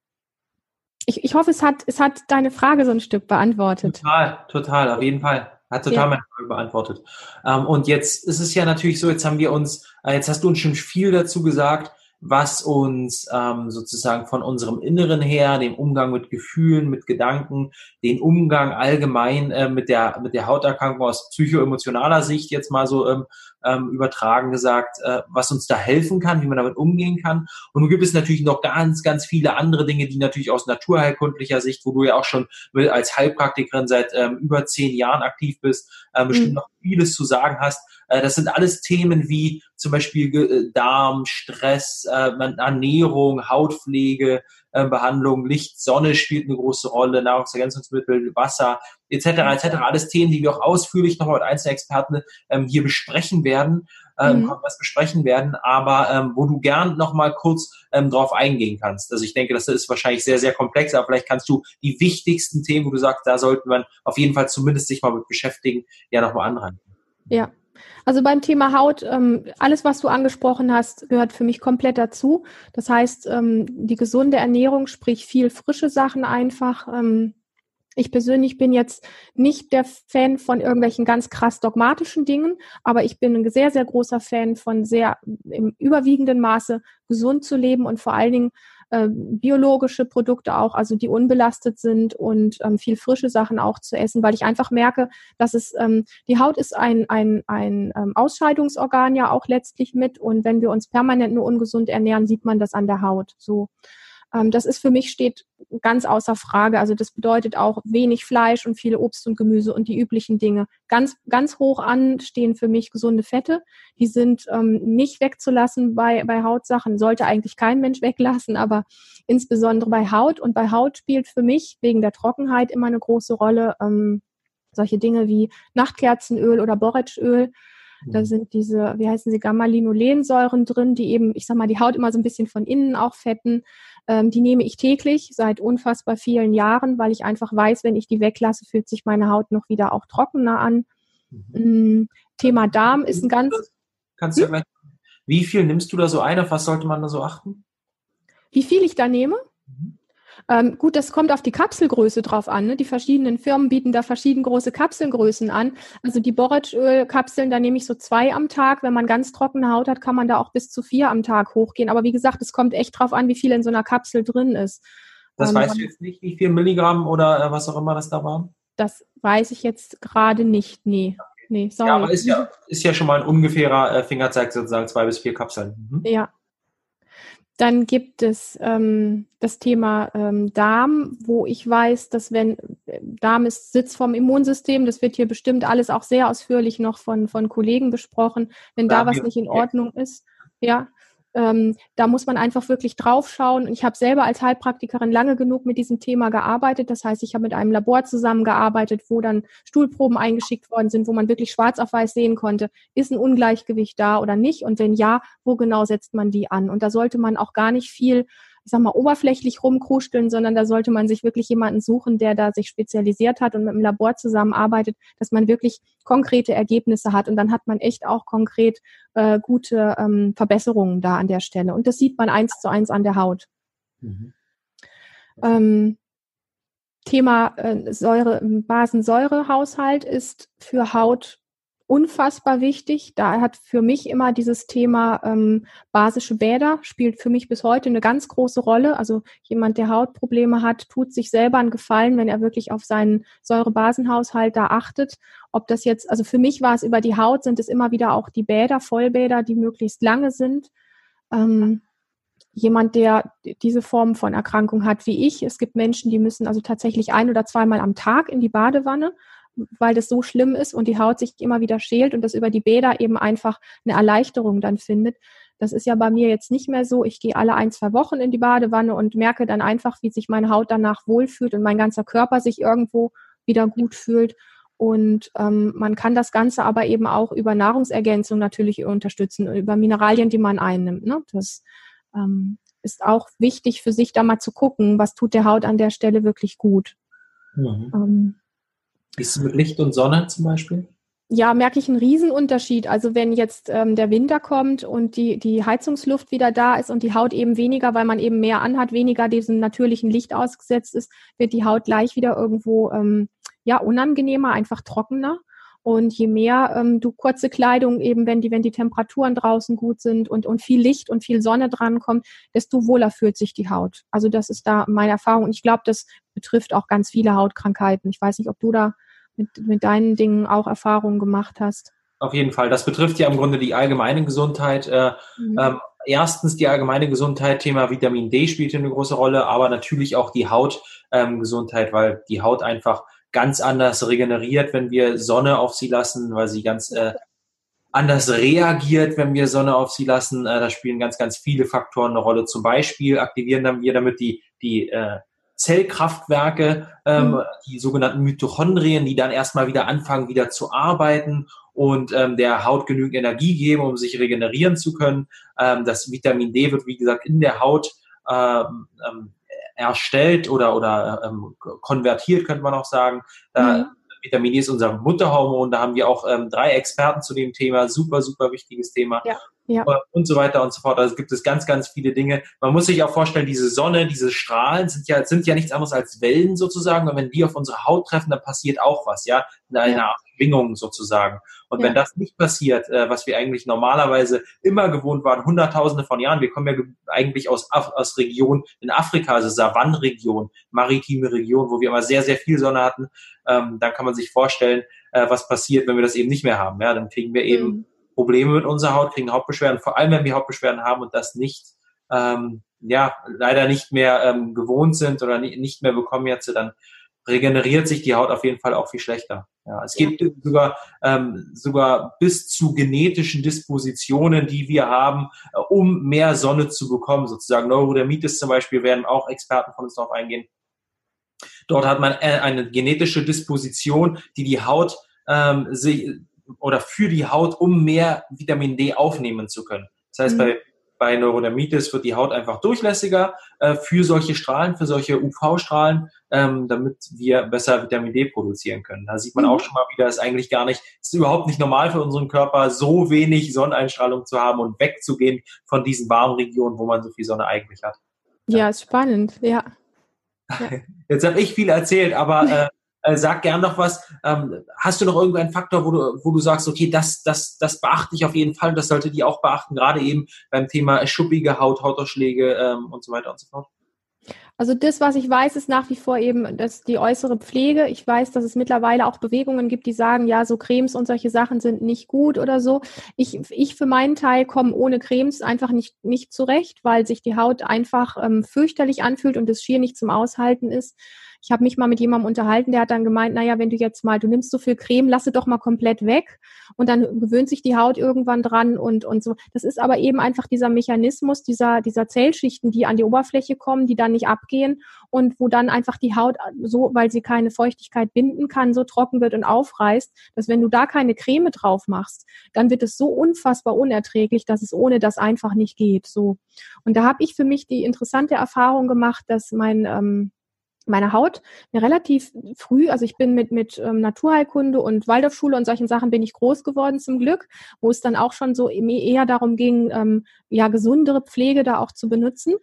S3: ich, ich hoffe, es hat, es hat deine Frage so ein Stück beantwortet.
S2: Total, total, auf jeden Fall. Hat total ja. meine Frage beantwortet. Ähm, und jetzt ist es ja natürlich so, jetzt haben wir uns, äh, jetzt hast du uns schon viel dazu gesagt, was uns ähm, sozusagen von unserem Inneren her, dem Umgang mit Gefühlen, mit Gedanken, den Umgang allgemein äh, mit der mit der Hauterkrankung aus psychoemotionaler Sicht jetzt mal so ähm, ähm, übertragen gesagt, äh, was uns da helfen kann, wie man damit umgehen kann. Und nun gibt es natürlich noch ganz, ganz viele andere Dinge, die natürlich aus naturheilkundlicher Sicht, wo du ja auch schon als Heilpraktikerin seit ähm, über zehn Jahren aktiv bist, äh, bestimmt mhm. noch vieles zu sagen hast. Äh, das sind alles Themen wie zum Beispiel äh, Darm, Stress, äh, Ernährung, Hautpflege, Behandlung, Licht, Sonne spielt eine große Rolle, Nahrungsergänzungsmittel, Wasser, etc. etc. Alles Themen, die wir auch ausführlich nochmal mit Einzelexperten ähm, hier besprechen werden, ähm, mhm. was besprechen werden, aber ähm, wo du gern nochmal kurz ähm, drauf eingehen kannst. Also ich denke, das ist wahrscheinlich sehr, sehr komplex, aber vielleicht kannst du die wichtigsten Themen, wo du sagst, da sollte man auf jeden Fall zumindest sich mal mit beschäftigen, ja nochmal anreihen.
S3: Ja, also beim Thema Haut, ähm, alles, was du angesprochen hast, gehört für mich komplett dazu. Das heißt, ähm, die gesunde Ernährung, sprich viel frische Sachen einfach. Ähm, ich persönlich bin jetzt nicht der Fan von irgendwelchen ganz krass dogmatischen Dingen, aber ich bin ein sehr, sehr großer Fan von sehr im überwiegenden Maße gesund zu leben und vor allen Dingen äh, biologische Produkte auch, also die unbelastet sind und ähm, viel frische Sachen auch zu essen, weil ich einfach merke, dass es ähm, die Haut ist ein ein ein ähm, Ausscheidungsorgan ja auch letztlich mit und wenn wir uns permanent nur ungesund ernähren, sieht man das an der Haut. So ähm, das ist für mich steht ganz außer Frage. Also das bedeutet auch wenig Fleisch und viele Obst und Gemüse und die üblichen Dinge. Ganz, ganz hoch an stehen für mich gesunde Fette. Die sind ähm, nicht wegzulassen bei, bei Hautsachen. Sollte eigentlich kein Mensch weglassen, aber insbesondere bei Haut. Und bei Haut spielt für mich wegen der Trockenheit immer eine große Rolle ähm, solche Dinge wie Nachtkerzenöl oder Borretschöl. Da mhm. sind diese, wie heißen sie, Gamma-Linolensäuren drin, die eben, ich sag mal, die Haut immer so ein bisschen von innen auch fetten. Ähm, die nehme ich täglich seit unfassbar vielen Jahren, weil ich einfach weiß, wenn ich die weglasse, fühlt sich meine Haut noch wieder auch trockener an. Mhm. Mm, Thema Darm ist ein ganz.
S2: Kannst du gleich, wie viel nimmst du da so ein? Auf was sollte man da so achten?
S3: Wie viel ich da nehme? Mhm. Ähm, gut, das kommt auf die Kapselgröße drauf an. Ne? Die verschiedenen Firmen bieten da verschieden große Kapselgrößen an. Also die Borretschölkapseln, da nehme ich so zwei am Tag. Wenn man ganz trockene Haut hat, kann man da auch bis zu vier am Tag hochgehen. Aber wie gesagt, es kommt echt drauf an, wie viel in so einer Kapsel drin ist.
S2: Das ähm, weißt du jetzt nicht, wie viel Milligramm oder äh, was auch immer das da waren?
S3: Das weiß ich jetzt gerade nicht. Nee. Nee,
S2: sorry. Ja, aber ist ja, ist ja schon mal ein ungefährer äh, Fingerzeig sozusagen, zwei bis vier Kapseln.
S3: Mhm. Ja, dann gibt es ähm, das Thema ähm, Darm, wo ich weiß, dass wenn Darm ist Sitz vom Immunsystem, das wird hier bestimmt alles auch sehr ausführlich noch von, von Kollegen besprochen, wenn da was nicht in Ordnung ist, ja, ähm, da muss man einfach wirklich drauf schauen. ich habe selber als Heilpraktikerin lange genug mit diesem Thema gearbeitet. Das heißt, ich habe mit einem Labor zusammengearbeitet, wo dann Stuhlproben eingeschickt worden sind, wo man wirklich schwarz auf weiß sehen konnte, ist ein Ungleichgewicht da oder nicht? Und wenn ja, wo genau setzt man die an? Und da sollte man auch gar nicht viel ich sag mal, oberflächlich rumkruscheln, sondern da sollte man sich wirklich jemanden suchen, der da sich spezialisiert hat und mit dem Labor zusammenarbeitet, dass man wirklich konkrete Ergebnisse hat. Und dann hat man echt auch konkret äh, gute ähm, Verbesserungen da an der Stelle. Und das sieht man eins zu eins an der Haut. Mhm. Ähm, Thema äh, Säure, Basensäurehaushalt ist für Haut unfassbar wichtig. Da hat für mich immer dieses Thema ähm, basische Bäder spielt für mich bis heute eine ganz große Rolle. Also jemand, der Hautprobleme hat, tut sich selber einen Gefallen, wenn er wirklich auf seinen Säurebasenhaushalt da achtet. Ob das jetzt, also für mich war es über die Haut, sind es immer wieder auch die Bäder, Vollbäder, die möglichst lange sind. Ähm, jemand, der diese Form von Erkrankung hat wie ich. Es gibt Menschen, die müssen also tatsächlich ein oder zweimal am Tag in die Badewanne weil das so schlimm ist und die Haut sich immer wieder schält und das über die Bäder eben einfach eine Erleichterung dann findet. Das ist ja bei mir jetzt nicht mehr so. Ich gehe alle ein, zwei Wochen in die Badewanne und merke dann einfach, wie sich meine Haut danach wohlfühlt und mein ganzer Körper sich irgendwo wieder gut fühlt. Und ähm, man kann das Ganze aber eben auch über Nahrungsergänzung natürlich unterstützen, über Mineralien, die man einnimmt. Ne? Das ähm, ist auch wichtig für sich da mal zu gucken, was tut der Haut an der Stelle wirklich gut. Mhm.
S2: Ähm, wie ist mit Licht und Sonne zum Beispiel?
S3: Ja, merke ich einen Riesenunterschied. Also wenn jetzt ähm, der Winter kommt und die, die Heizungsluft wieder da ist und die Haut eben weniger, weil man eben mehr anhat, weniger diesem natürlichen Licht ausgesetzt ist, wird die Haut gleich wieder irgendwo ähm, ja unangenehmer, einfach trockener. Und je mehr ähm, du kurze Kleidung eben, wenn die, wenn die Temperaturen draußen gut sind und, und viel Licht und viel Sonne dran kommt, desto wohler fühlt sich die Haut. Also das ist da meine Erfahrung. Und ich glaube, das betrifft auch ganz viele Hautkrankheiten. Ich weiß nicht, ob du da mit, mit deinen Dingen auch Erfahrungen gemacht hast?
S2: Auf jeden Fall. Das betrifft ja im Grunde die allgemeine Gesundheit. Äh, mhm. ähm, erstens die allgemeine Gesundheit, Thema Vitamin D spielt eine große Rolle, aber natürlich auch die Hautgesundheit, ähm, weil die Haut einfach ganz anders regeneriert, wenn wir Sonne auf sie lassen, weil sie ganz äh, anders reagiert, wenn wir Sonne auf sie lassen. Äh, da spielen ganz, ganz viele Faktoren eine Rolle. Zum Beispiel aktivieren dann wir damit die, die äh, Zellkraftwerke, ähm, mhm. die sogenannten Mitochondrien, die dann erstmal wieder anfangen, wieder zu arbeiten und ähm, der Haut genügend Energie geben, um sich regenerieren zu können. Ähm, das Vitamin D wird, wie gesagt, in der Haut ähm, ähm, erstellt oder, oder ähm, konvertiert, könnte man auch sagen. Da, mhm. Vitamin D ist unser Mutterhormon. Da haben wir auch ähm, drei Experten zu dem Thema. Super, super wichtiges Thema. Ja, ja. Und so weiter und so fort. Also gibt es ganz, ganz viele Dinge. Man muss sich auch vorstellen, diese Sonne, diese Strahlen sind ja, sind ja nichts anderes als Wellen sozusagen. Und wenn die auf unsere Haut treffen, dann passiert auch was, ja, in einer ja. Schwingung sozusagen. Und ja. wenn das nicht passiert, äh, was wir eigentlich normalerweise immer gewohnt waren, hunderttausende von Jahren, wir kommen ja eigentlich aus, Af aus Regionen in Afrika, also Savannenregion, maritime Region, wo wir immer sehr, sehr viel Sonne hatten, ähm, dann kann man sich vorstellen, äh, was passiert, wenn wir das eben nicht mehr haben. Ja, dann kriegen wir eben mhm. Probleme mit unserer Haut, kriegen Hautbeschwerden, vor allem wenn wir Hautbeschwerden haben und das nicht ähm, ja, leider nicht mehr ähm, gewohnt sind oder nicht mehr bekommen jetzt, dann regeneriert sich die Haut auf jeden Fall auch viel schlechter. Ja, es gibt sogar, ähm, sogar bis zu genetischen Dispositionen, die wir haben, äh, um mehr Sonne zu bekommen. Sozusagen Neurodermitis zum Beispiel werden auch Experten von uns darauf eingehen. Dort hat man äh, eine genetische Disposition, die die Haut ähm, sich, oder für die Haut, um mehr Vitamin D aufnehmen zu können. Das heißt, mhm. bei bei Neurodermitis wird die Haut einfach durchlässiger äh, für solche Strahlen, für solche UV-Strahlen, ähm, damit wir besser Vitamin D produzieren können. Da sieht man mhm. auch schon mal wieder, ist eigentlich gar nicht, ist überhaupt nicht normal für unseren Körper, so wenig Sonneneinstrahlung zu haben und wegzugehen von diesen warmen Regionen, wo man so viel Sonne eigentlich hat.
S3: Ja, ja ist spannend, ja.
S2: ja. Jetzt habe ich viel erzählt, aber äh, äh, sag gern noch was. Ähm, hast du noch irgendeinen Faktor, wo du, wo du sagst, okay, das, das, das beachte ich auf jeden Fall und das sollte die auch beachten, gerade eben beim Thema schuppige Haut, Hautausschläge ähm, und so weiter und so fort?
S3: Also das, was ich weiß, ist nach wie vor eben dass die äußere Pflege. Ich weiß, dass es mittlerweile auch Bewegungen gibt, die sagen, ja, so Cremes und solche Sachen sind nicht gut oder so. Ich, ich für meinen Teil komme ohne Cremes einfach nicht, nicht zurecht, weil sich die Haut einfach ähm, fürchterlich anfühlt und das schier nicht zum Aushalten ist. Ich habe mich mal mit jemandem unterhalten, der hat dann gemeint, naja, wenn du jetzt mal, du nimmst so viel Creme, lasse doch mal komplett weg und dann gewöhnt sich die Haut irgendwann dran und, und so. Das ist aber eben einfach dieser Mechanismus dieser, dieser Zellschichten, die an die Oberfläche kommen, die dann nicht abgehen und wo dann einfach die Haut so, weil sie keine Feuchtigkeit binden kann, so trocken wird und aufreißt, dass wenn du da keine Creme drauf machst, dann wird es so unfassbar unerträglich, dass es ohne das einfach nicht geht. So. Und da habe ich für mich die interessante Erfahrung gemacht, dass mein ähm, meine Haut mir relativ früh, also ich bin mit, mit ähm, Naturheilkunde und Waldorfschule und solchen Sachen bin ich groß geworden zum Glück, wo es dann auch schon so eher darum ging, ähm, ja, gesundere Pflege da auch zu benutzen.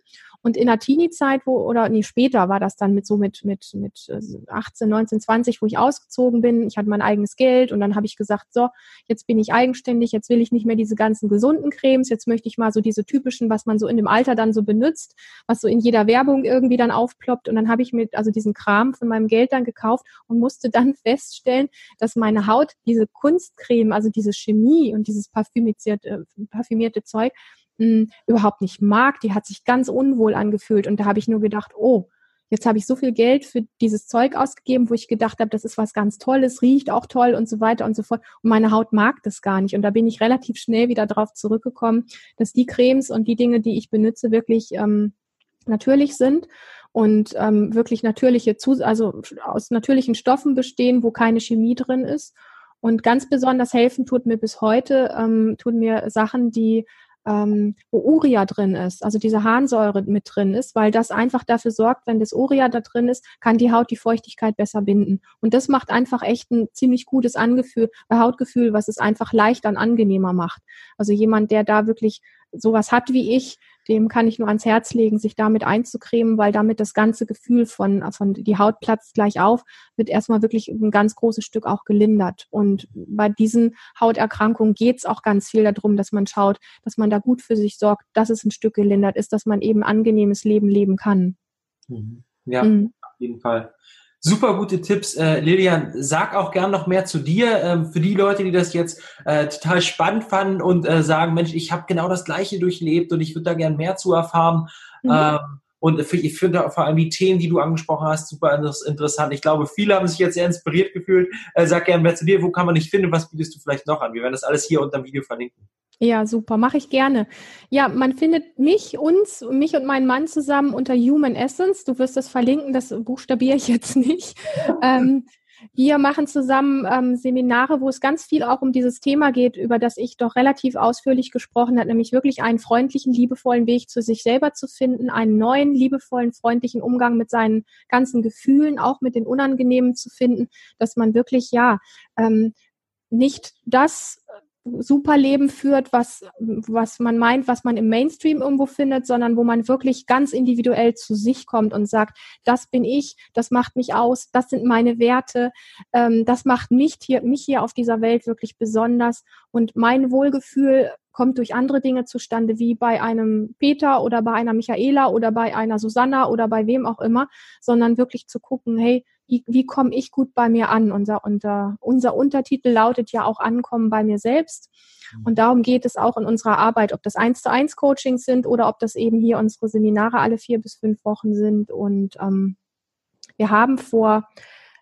S3: Und in der Teenie-Zeit, wo, oder nee, später war das dann mit so mit, mit, mit 18, 19, 20, wo ich ausgezogen bin. Ich hatte mein eigenes Geld und dann habe ich gesagt, so, jetzt bin ich eigenständig, jetzt will ich nicht mehr diese ganzen gesunden Cremes, jetzt möchte ich mal so diese typischen, was man so in dem Alter dann so benutzt, was so in jeder Werbung irgendwie dann aufploppt. Und dann habe ich mir also diesen Kram von meinem Geld dann gekauft und musste dann feststellen, dass meine Haut diese Kunstcreme, also diese Chemie und dieses parfümierte, parfümierte Zeug, mh, überhaupt nicht mag. Die hat sich ganz unwohl angefühlt. Und da habe ich nur gedacht, oh, jetzt habe ich so viel Geld für dieses Zeug ausgegeben, wo ich gedacht habe, das ist was ganz Tolles, riecht auch toll und so weiter und so fort. Und meine Haut mag das gar nicht. Und da bin ich relativ schnell wieder darauf zurückgekommen, dass die Cremes und die Dinge, die ich benutze, wirklich ähm, natürlich sind und ähm, wirklich natürliche, Zus also aus natürlichen Stoffen bestehen, wo keine Chemie drin ist. Und ganz besonders helfen tut mir bis heute, ähm, tun mir Sachen, die ähm, wo Uria drin ist, also diese Harnsäure mit drin ist, weil das einfach dafür sorgt, wenn das Uria da drin ist, kann die Haut die Feuchtigkeit besser binden. Und das macht einfach echt ein ziemlich gutes Angefühl, äh, Hautgefühl, was es einfach leichter und angenehmer macht. Also jemand, der da wirklich sowas hat wie ich, dem kann ich nur ans Herz legen, sich damit einzucremen, weil damit das ganze Gefühl von, von die Haut platzt gleich auf, wird erstmal wirklich ein ganz großes Stück auch gelindert. Und bei diesen Hauterkrankungen geht es auch ganz viel darum, dass man schaut, dass man da gut für sich sorgt, dass es ein Stück gelindert ist, dass man eben angenehmes Leben leben kann.
S2: Mhm. Ja, mhm. auf jeden Fall. Super gute Tipps, äh, Lilian. Sag auch gern noch mehr zu dir. Ähm, für die Leute, die das jetzt äh, total spannend fanden und äh, sagen, Mensch, ich habe genau das Gleiche durchlebt und ich würde da gern mehr zu erfahren. Mhm. Ähm, und ich finde vor allem die Themen, die du angesprochen hast, super interessant. Ich glaube, viele haben sich jetzt sehr inspiriert gefühlt. Äh, sag gerne mehr zu dir. Wo kann man dich finden? Was bietest du vielleicht noch an? Wir werden das alles hier unter dem Video verlinken.
S3: Ja, super, mache ich gerne. Ja, man findet mich, uns, mich und meinen Mann zusammen unter Human Essence. Du wirst das verlinken, das buchstabiere ich jetzt nicht. ähm, wir machen zusammen ähm, Seminare, wo es ganz viel auch um dieses Thema geht, über das ich doch relativ ausführlich gesprochen habe, nämlich wirklich einen freundlichen, liebevollen Weg zu sich selber zu finden, einen neuen, liebevollen, freundlichen Umgang mit seinen ganzen Gefühlen, auch mit den Unangenehmen zu finden, dass man wirklich, ja, ähm, nicht das super Leben führt, was, was man meint, was man im Mainstream irgendwo findet, sondern wo man wirklich ganz individuell zu sich kommt und sagt, das bin ich, das macht mich aus, das sind meine Werte, ähm, das macht mich hier, mich hier auf dieser Welt wirklich besonders. Und mein Wohlgefühl kommt durch andere Dinge zustande, wie bei einem Peter oder bei einer Michaela oder bei einer Susanna oder bei wem auch immer, sondern wirklich zu gucken, hey, wie, wie komme ich gut bei mir an? Unser, unser, unser Untertitel lautet ja auch Ankommen bei mir selbst. Mhm. Und darum geht es auch in unserer Arbeit, ob das eins zu eins Coachings sind oder ob das eben hier unsere Seminare alle vier bis fünf Wochen sind. Und ähm, wir haben vor,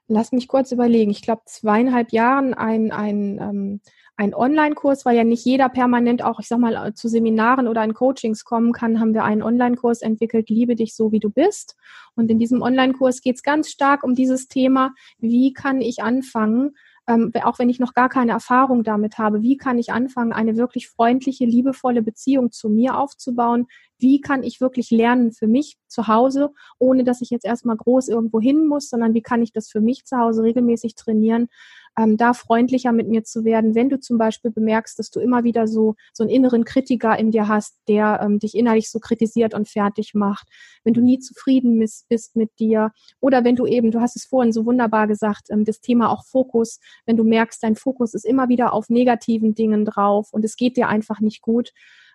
S3: lass mich kurz überlegen, ich glaube zweieinhalb Jahren ein, ein ähm, ein Online-Kurs, weil ja nicht jeder permanent auch, ich sag mal, zu Seminaren oder in Coachings kommen kann, haben wir einen Online-Kurs entwickelt, Liebe dich so, wie du bist. Und in diesem Online-Kurs geht es ganz stark um dieses Thema, wie kann ich anfangen, ähm, auch wenn ich noch gar keine Erfahrung damit habe, wie kann ich anfangen, eine wirklich freundliche, liebevolle Beziehung zu mir aufzubauen? Wie kann ich wirklich lernen für mich zu Hause, ohne dass ich jetzt erstmal groß irgendwo hin muss, sondern wie kann ich das für mich zu Hause regelmäßig trainieren? Ähm, da freundlicher mit mir zu werden, wenn du zum Beispiel bemerkst, dass du immer wieder so, so einen inneren Kritiker in dir hast, der ähm, dich innerlich so kritisiert und fertig macht, wenn du nie zufrieden bist, mit dir. Oder wenn du eben, du hast es vorhin so wunderbar gesagt, ähm, das Thema auch Fokus, wenn du merkst, dein Fokus ist immer wieder auf negativen Dingen drauf und es geht dir einfach nicht gut,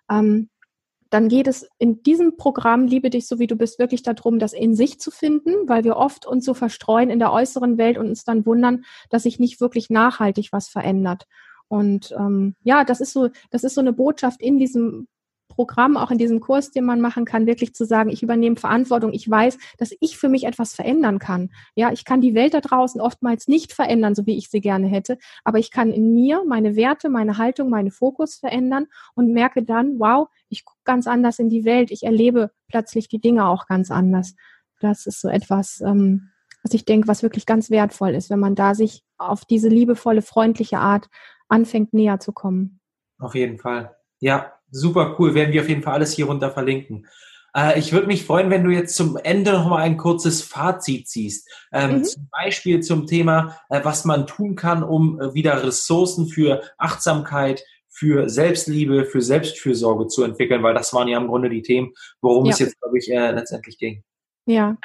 S3: ähm, dann geht es in diesem Programm Liebe dich so wie du bist wirklich darum, das in sich zu finden, weil wir oft uns so verstreuen in der äußeren Welt und uns dann wundern, dass sich nicht wirklich nachhaltig was verändert. Und ähm, ja, das ist so, das ist so eine Botschaft in diesem Programm, auch in diesem Kurs, den man machen kann, wirklich zu sagen, ich übernehme Verantwortung, ich weiß, dass ich für mich etwas verändern kann. Ja, ich kann die Welt da draußen oftmals nicht verändern, so wie ich sie gerne hätte, aber ich kann in mir meine Werte, meine Haltung, meinen Fokus verändern und merke dann, wow, ich ganz anders in die Welt, ich erlebe plötzlich die Dinge auch ganz anders. Das ist so etwas, ähm, was ich denke, was wirklich ganz wertvoll ist, wenn man da sich auf diese liebevolle, freundliche Art anfängt, näher zu kommen.
S2: Auf jeden Fall. Ja, super cool. Werden wir auf jeden Fall alles hier runter verlinken. Äh, ich würde mich freuen, wenn du jetzt zum Ende noch mal ein kurzes Fazit ziehst. Ähm, mhm. Zum Beispiel zum Thema, äh, was man tun kann, um äh, wieder Ressourcen für Achtsamkeit, für Selbstliebe, für Selbstfürsorge zu entwickeln, weil das waren ja im Grunde die Themen, worum ja. es jetzt, glaube ich, äh, letztendlich ging.
S3: Ja.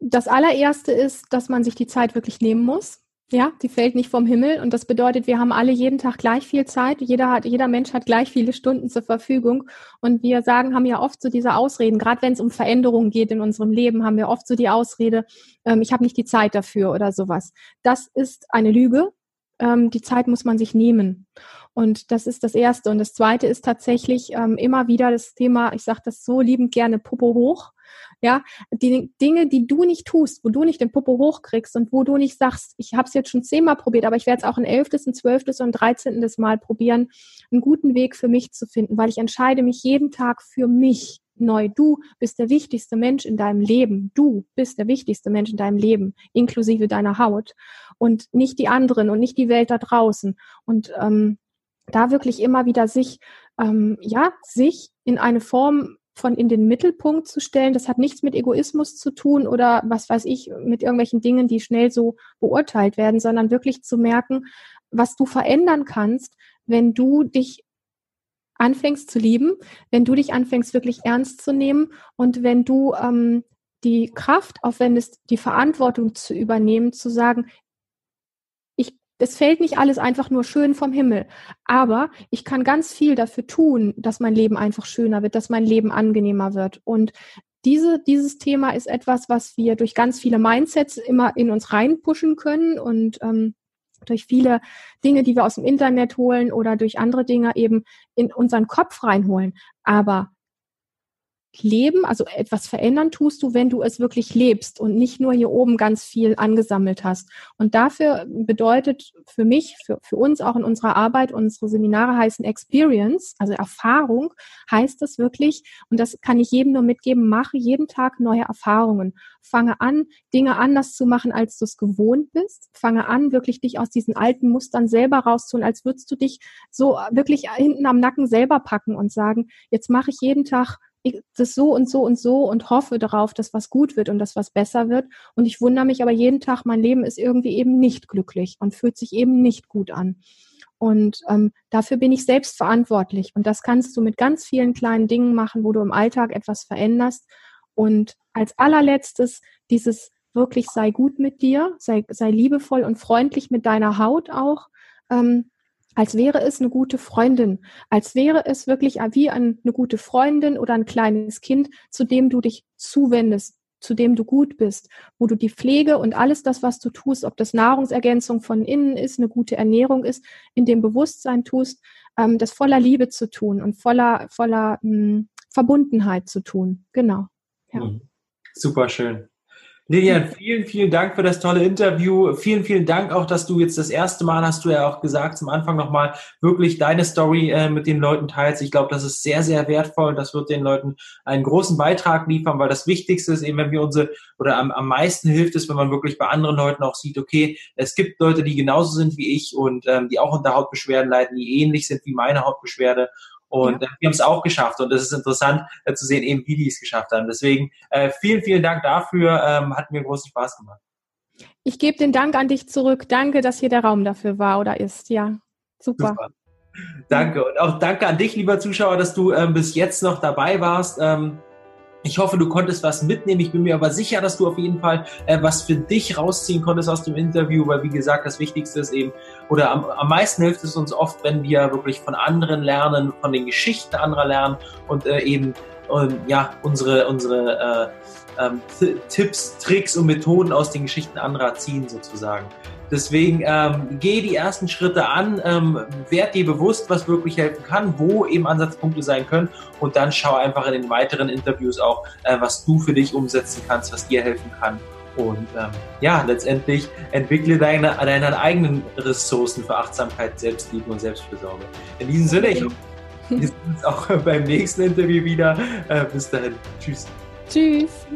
S3: Das allererste ist, dass man sich die Zeit wirklich nehmen muss. Ja, die fällt nicht vom Himmel und das bedeutet, wir haben alle jeden Tag gleich viel Zeit. Jeder hat, jeder Mensch hat gleich viele Stunden zur Verfügung und wir sagen, haben ja oft so diese Ausreden, gerade wenn es um Veränderungen geht in unserem Leben, haben wir oft so die Ausrede, ähm, ich habe nicht die Zeit dafür oder sowas. Das ist eine Lüge. Ähm, die Zeit muss man sich nehmen. Und das ist das Erste. Und das Zweite ist tatsächlich ähm, immer wieder das Thema, ich sage das so liebend gerne, Popo hoch. Ja, die Dinge, die du nicht tust, wo du nicht den Popo hochkriegst und wo du nicht sagst, ich habe es jetzt schon zehnmal probiert, aber ich werde es auch ein elftes, ein zwölftes und ein dreizehntes Mal probieren, einen guten Weg für mich zu finden, weil ich entscheide mich jeden Tag für mich neu. Du bist der wichtigste Mensch in deinem Leben. Du bist der wichtigste Mensch in deinem Leben, inklusive deiner Haut und nicht die anderen und nicht die Welt da draußen. Und ähm, da wirklich immer wieder sich, ähm, ja, sich in eine Form von in den Mittelpunkt zu stellen. Das hat nichts mit Egoismus zu tun oder was weiß ich, mit irgendwelchen Dingen, die schnell so beurteilt werden, sondern wirklich zu merken, was du verändern kannst, wenn du dich anfängst zu lieben, wenn du dich anfängst wirklich ernst zu nehmen und wenn du ähm, die Kraft aufwendest, die Verantwortung zu übernehmen, zu sagen, es fällt nicht alles einfach nur schön vom Himmel. Aber ich kann ganz viel dafür tun, dass mein Leben einfach schöner wird, dass mein Leben angenehmer wird. Und diese, dieses Thema ist etwas, was wir durch ganz viele Mindsets immer in uns reinpushen können und ähm, durch viele Dinge, die wir aus dem Internet holen oder durch andere Dinge eben in unseren Kopf reinholen. Aber leben, also etwas verändern tust du, wenn du es wirklich lebst und nicht nur hier oben ganz viel angesammelt hast. Und dafür bedeutet für mich, für, für uns auch in unserer Arbeit, unsere Seminare heißen Experience, also Erfahrung, heißt das wirklich, und das kann ich jedem nur mitgeben, mache jeden Tag neue Erfahrungen. Fange an, Dinge anders zu machen, als du es gewohnt bist. Fange an, wirklich dich aus diesen alten Mustern selber rauszuholen, als würdest du dich so wirklich hinten am Nacken selber packen und sagen, jetzt mache ich jeden Tag das so und so und so und hoffe darauf, dass was gut wird und dass was besser wird. Und ich wundere mich aber jeden Tag, mein Leben ist irgendwie eben nicht glücklich und fühlt sich eben nicht gut an. Und ähm, dafür bin ich selbst verantwortlich. Und das kannst du mit ganz vielen kleinen Dingen machen, wo du im Alltag etwas veränderst. Und als allerletztes dieses wirklich sei gut mit dir, sei, sei liebevoll und freundlich mit deiner Haut auch. Ähm, als wäre es eine gute Freundin, als wäre es wirklich wie eine gute Freundin oder ein kleines Kind, zu dem du dich zuwendest, zu dem du gut bist, wo du die Pflege und alles das, was du tust, ob das Nahrungsergänzung von innen ist, eine gute Ernährung ist, in dem Bewusstsein tust, ähm, das voller Liebe zu tun und voller, voller hm, Verbundenheit zu tun. Genau.
S2: Ja. Mhm. Super schön. Lilian, vielen, vielen Dank für das tolle Interview. Vielen, vielen Dank auch, dass du jetzt das erste Mal, hast du ja auch gesagt, zum Anfang nochmal wirklich deine Story äh, mit den Leuten teilst. Ich glaube, das ist sehr, sehr wertvoll das wird den Leuten einen großen Beitrag liefern, weil das Wichtigste ist eben, wenn wir unsere, oder am, am meisten hilft es, wenn man wirklich bei anderen Leuten auch sieht, okay, es gibt Leute, die genauso sind wie ich und ähm, die auch unter Hautbeschwerden leiden, die ähnlich sind wie meine Hautbeschwerde und ja. wir haben es auch geschafft. Und das ist interessant äh, zu sehen, eben wie die es geschafft haben. Deswegen äh, vielen, vielen Dank dafür. Ähm, hat mir großen Spaß gemacht.
S3: Ich gebe den Dank an dich zurück. Danke, dass hier der Raum dafür war oder ist. Ja, super. super.
S2: Danke. Und auch danke an dich, lieber Zuschauer, dass du ähm, bis jetzt noch dabei warst. Ähm, ich hoffe, du konntest was mitnehmen. Ich bin mir aber sicher, dass du auf jeden Fall äh, was für dich rausziehen konntest aus dem Interview, weil wie gesagt, das Wichtigste ist eben, oder am, am meisten hilft es uns oft, wenn wir wirklich von anderen lernen, von den Geschichten anderer lernen und äh, eben ähm, ja unsere unsere äh, ähm, Tipps, Tricks und Methoden aus den Geschichten anderer ziehen sozusagen. Deswegen ähm, geh die ersten Schritte an, ähm, werd dir bewusst, was wirklich helfen kann, wo eben Ansatzpunkte sein können und dann schau einfach in den weiteren Interviews auch, äh, was du für dich umsetzen kannst, was dir helfen kann. Und ähm, ja, letztendlich entwickle deine, deine eigenen Ressourcen für Achtsamkeit, Selbstliebe und Selbstfürsorge. In diesem Sinne, ich hoffe, wir sehen uns auch beim nächsten Interview wieder. Äh, bis dahin. Tschüss.
S3: Tschüss.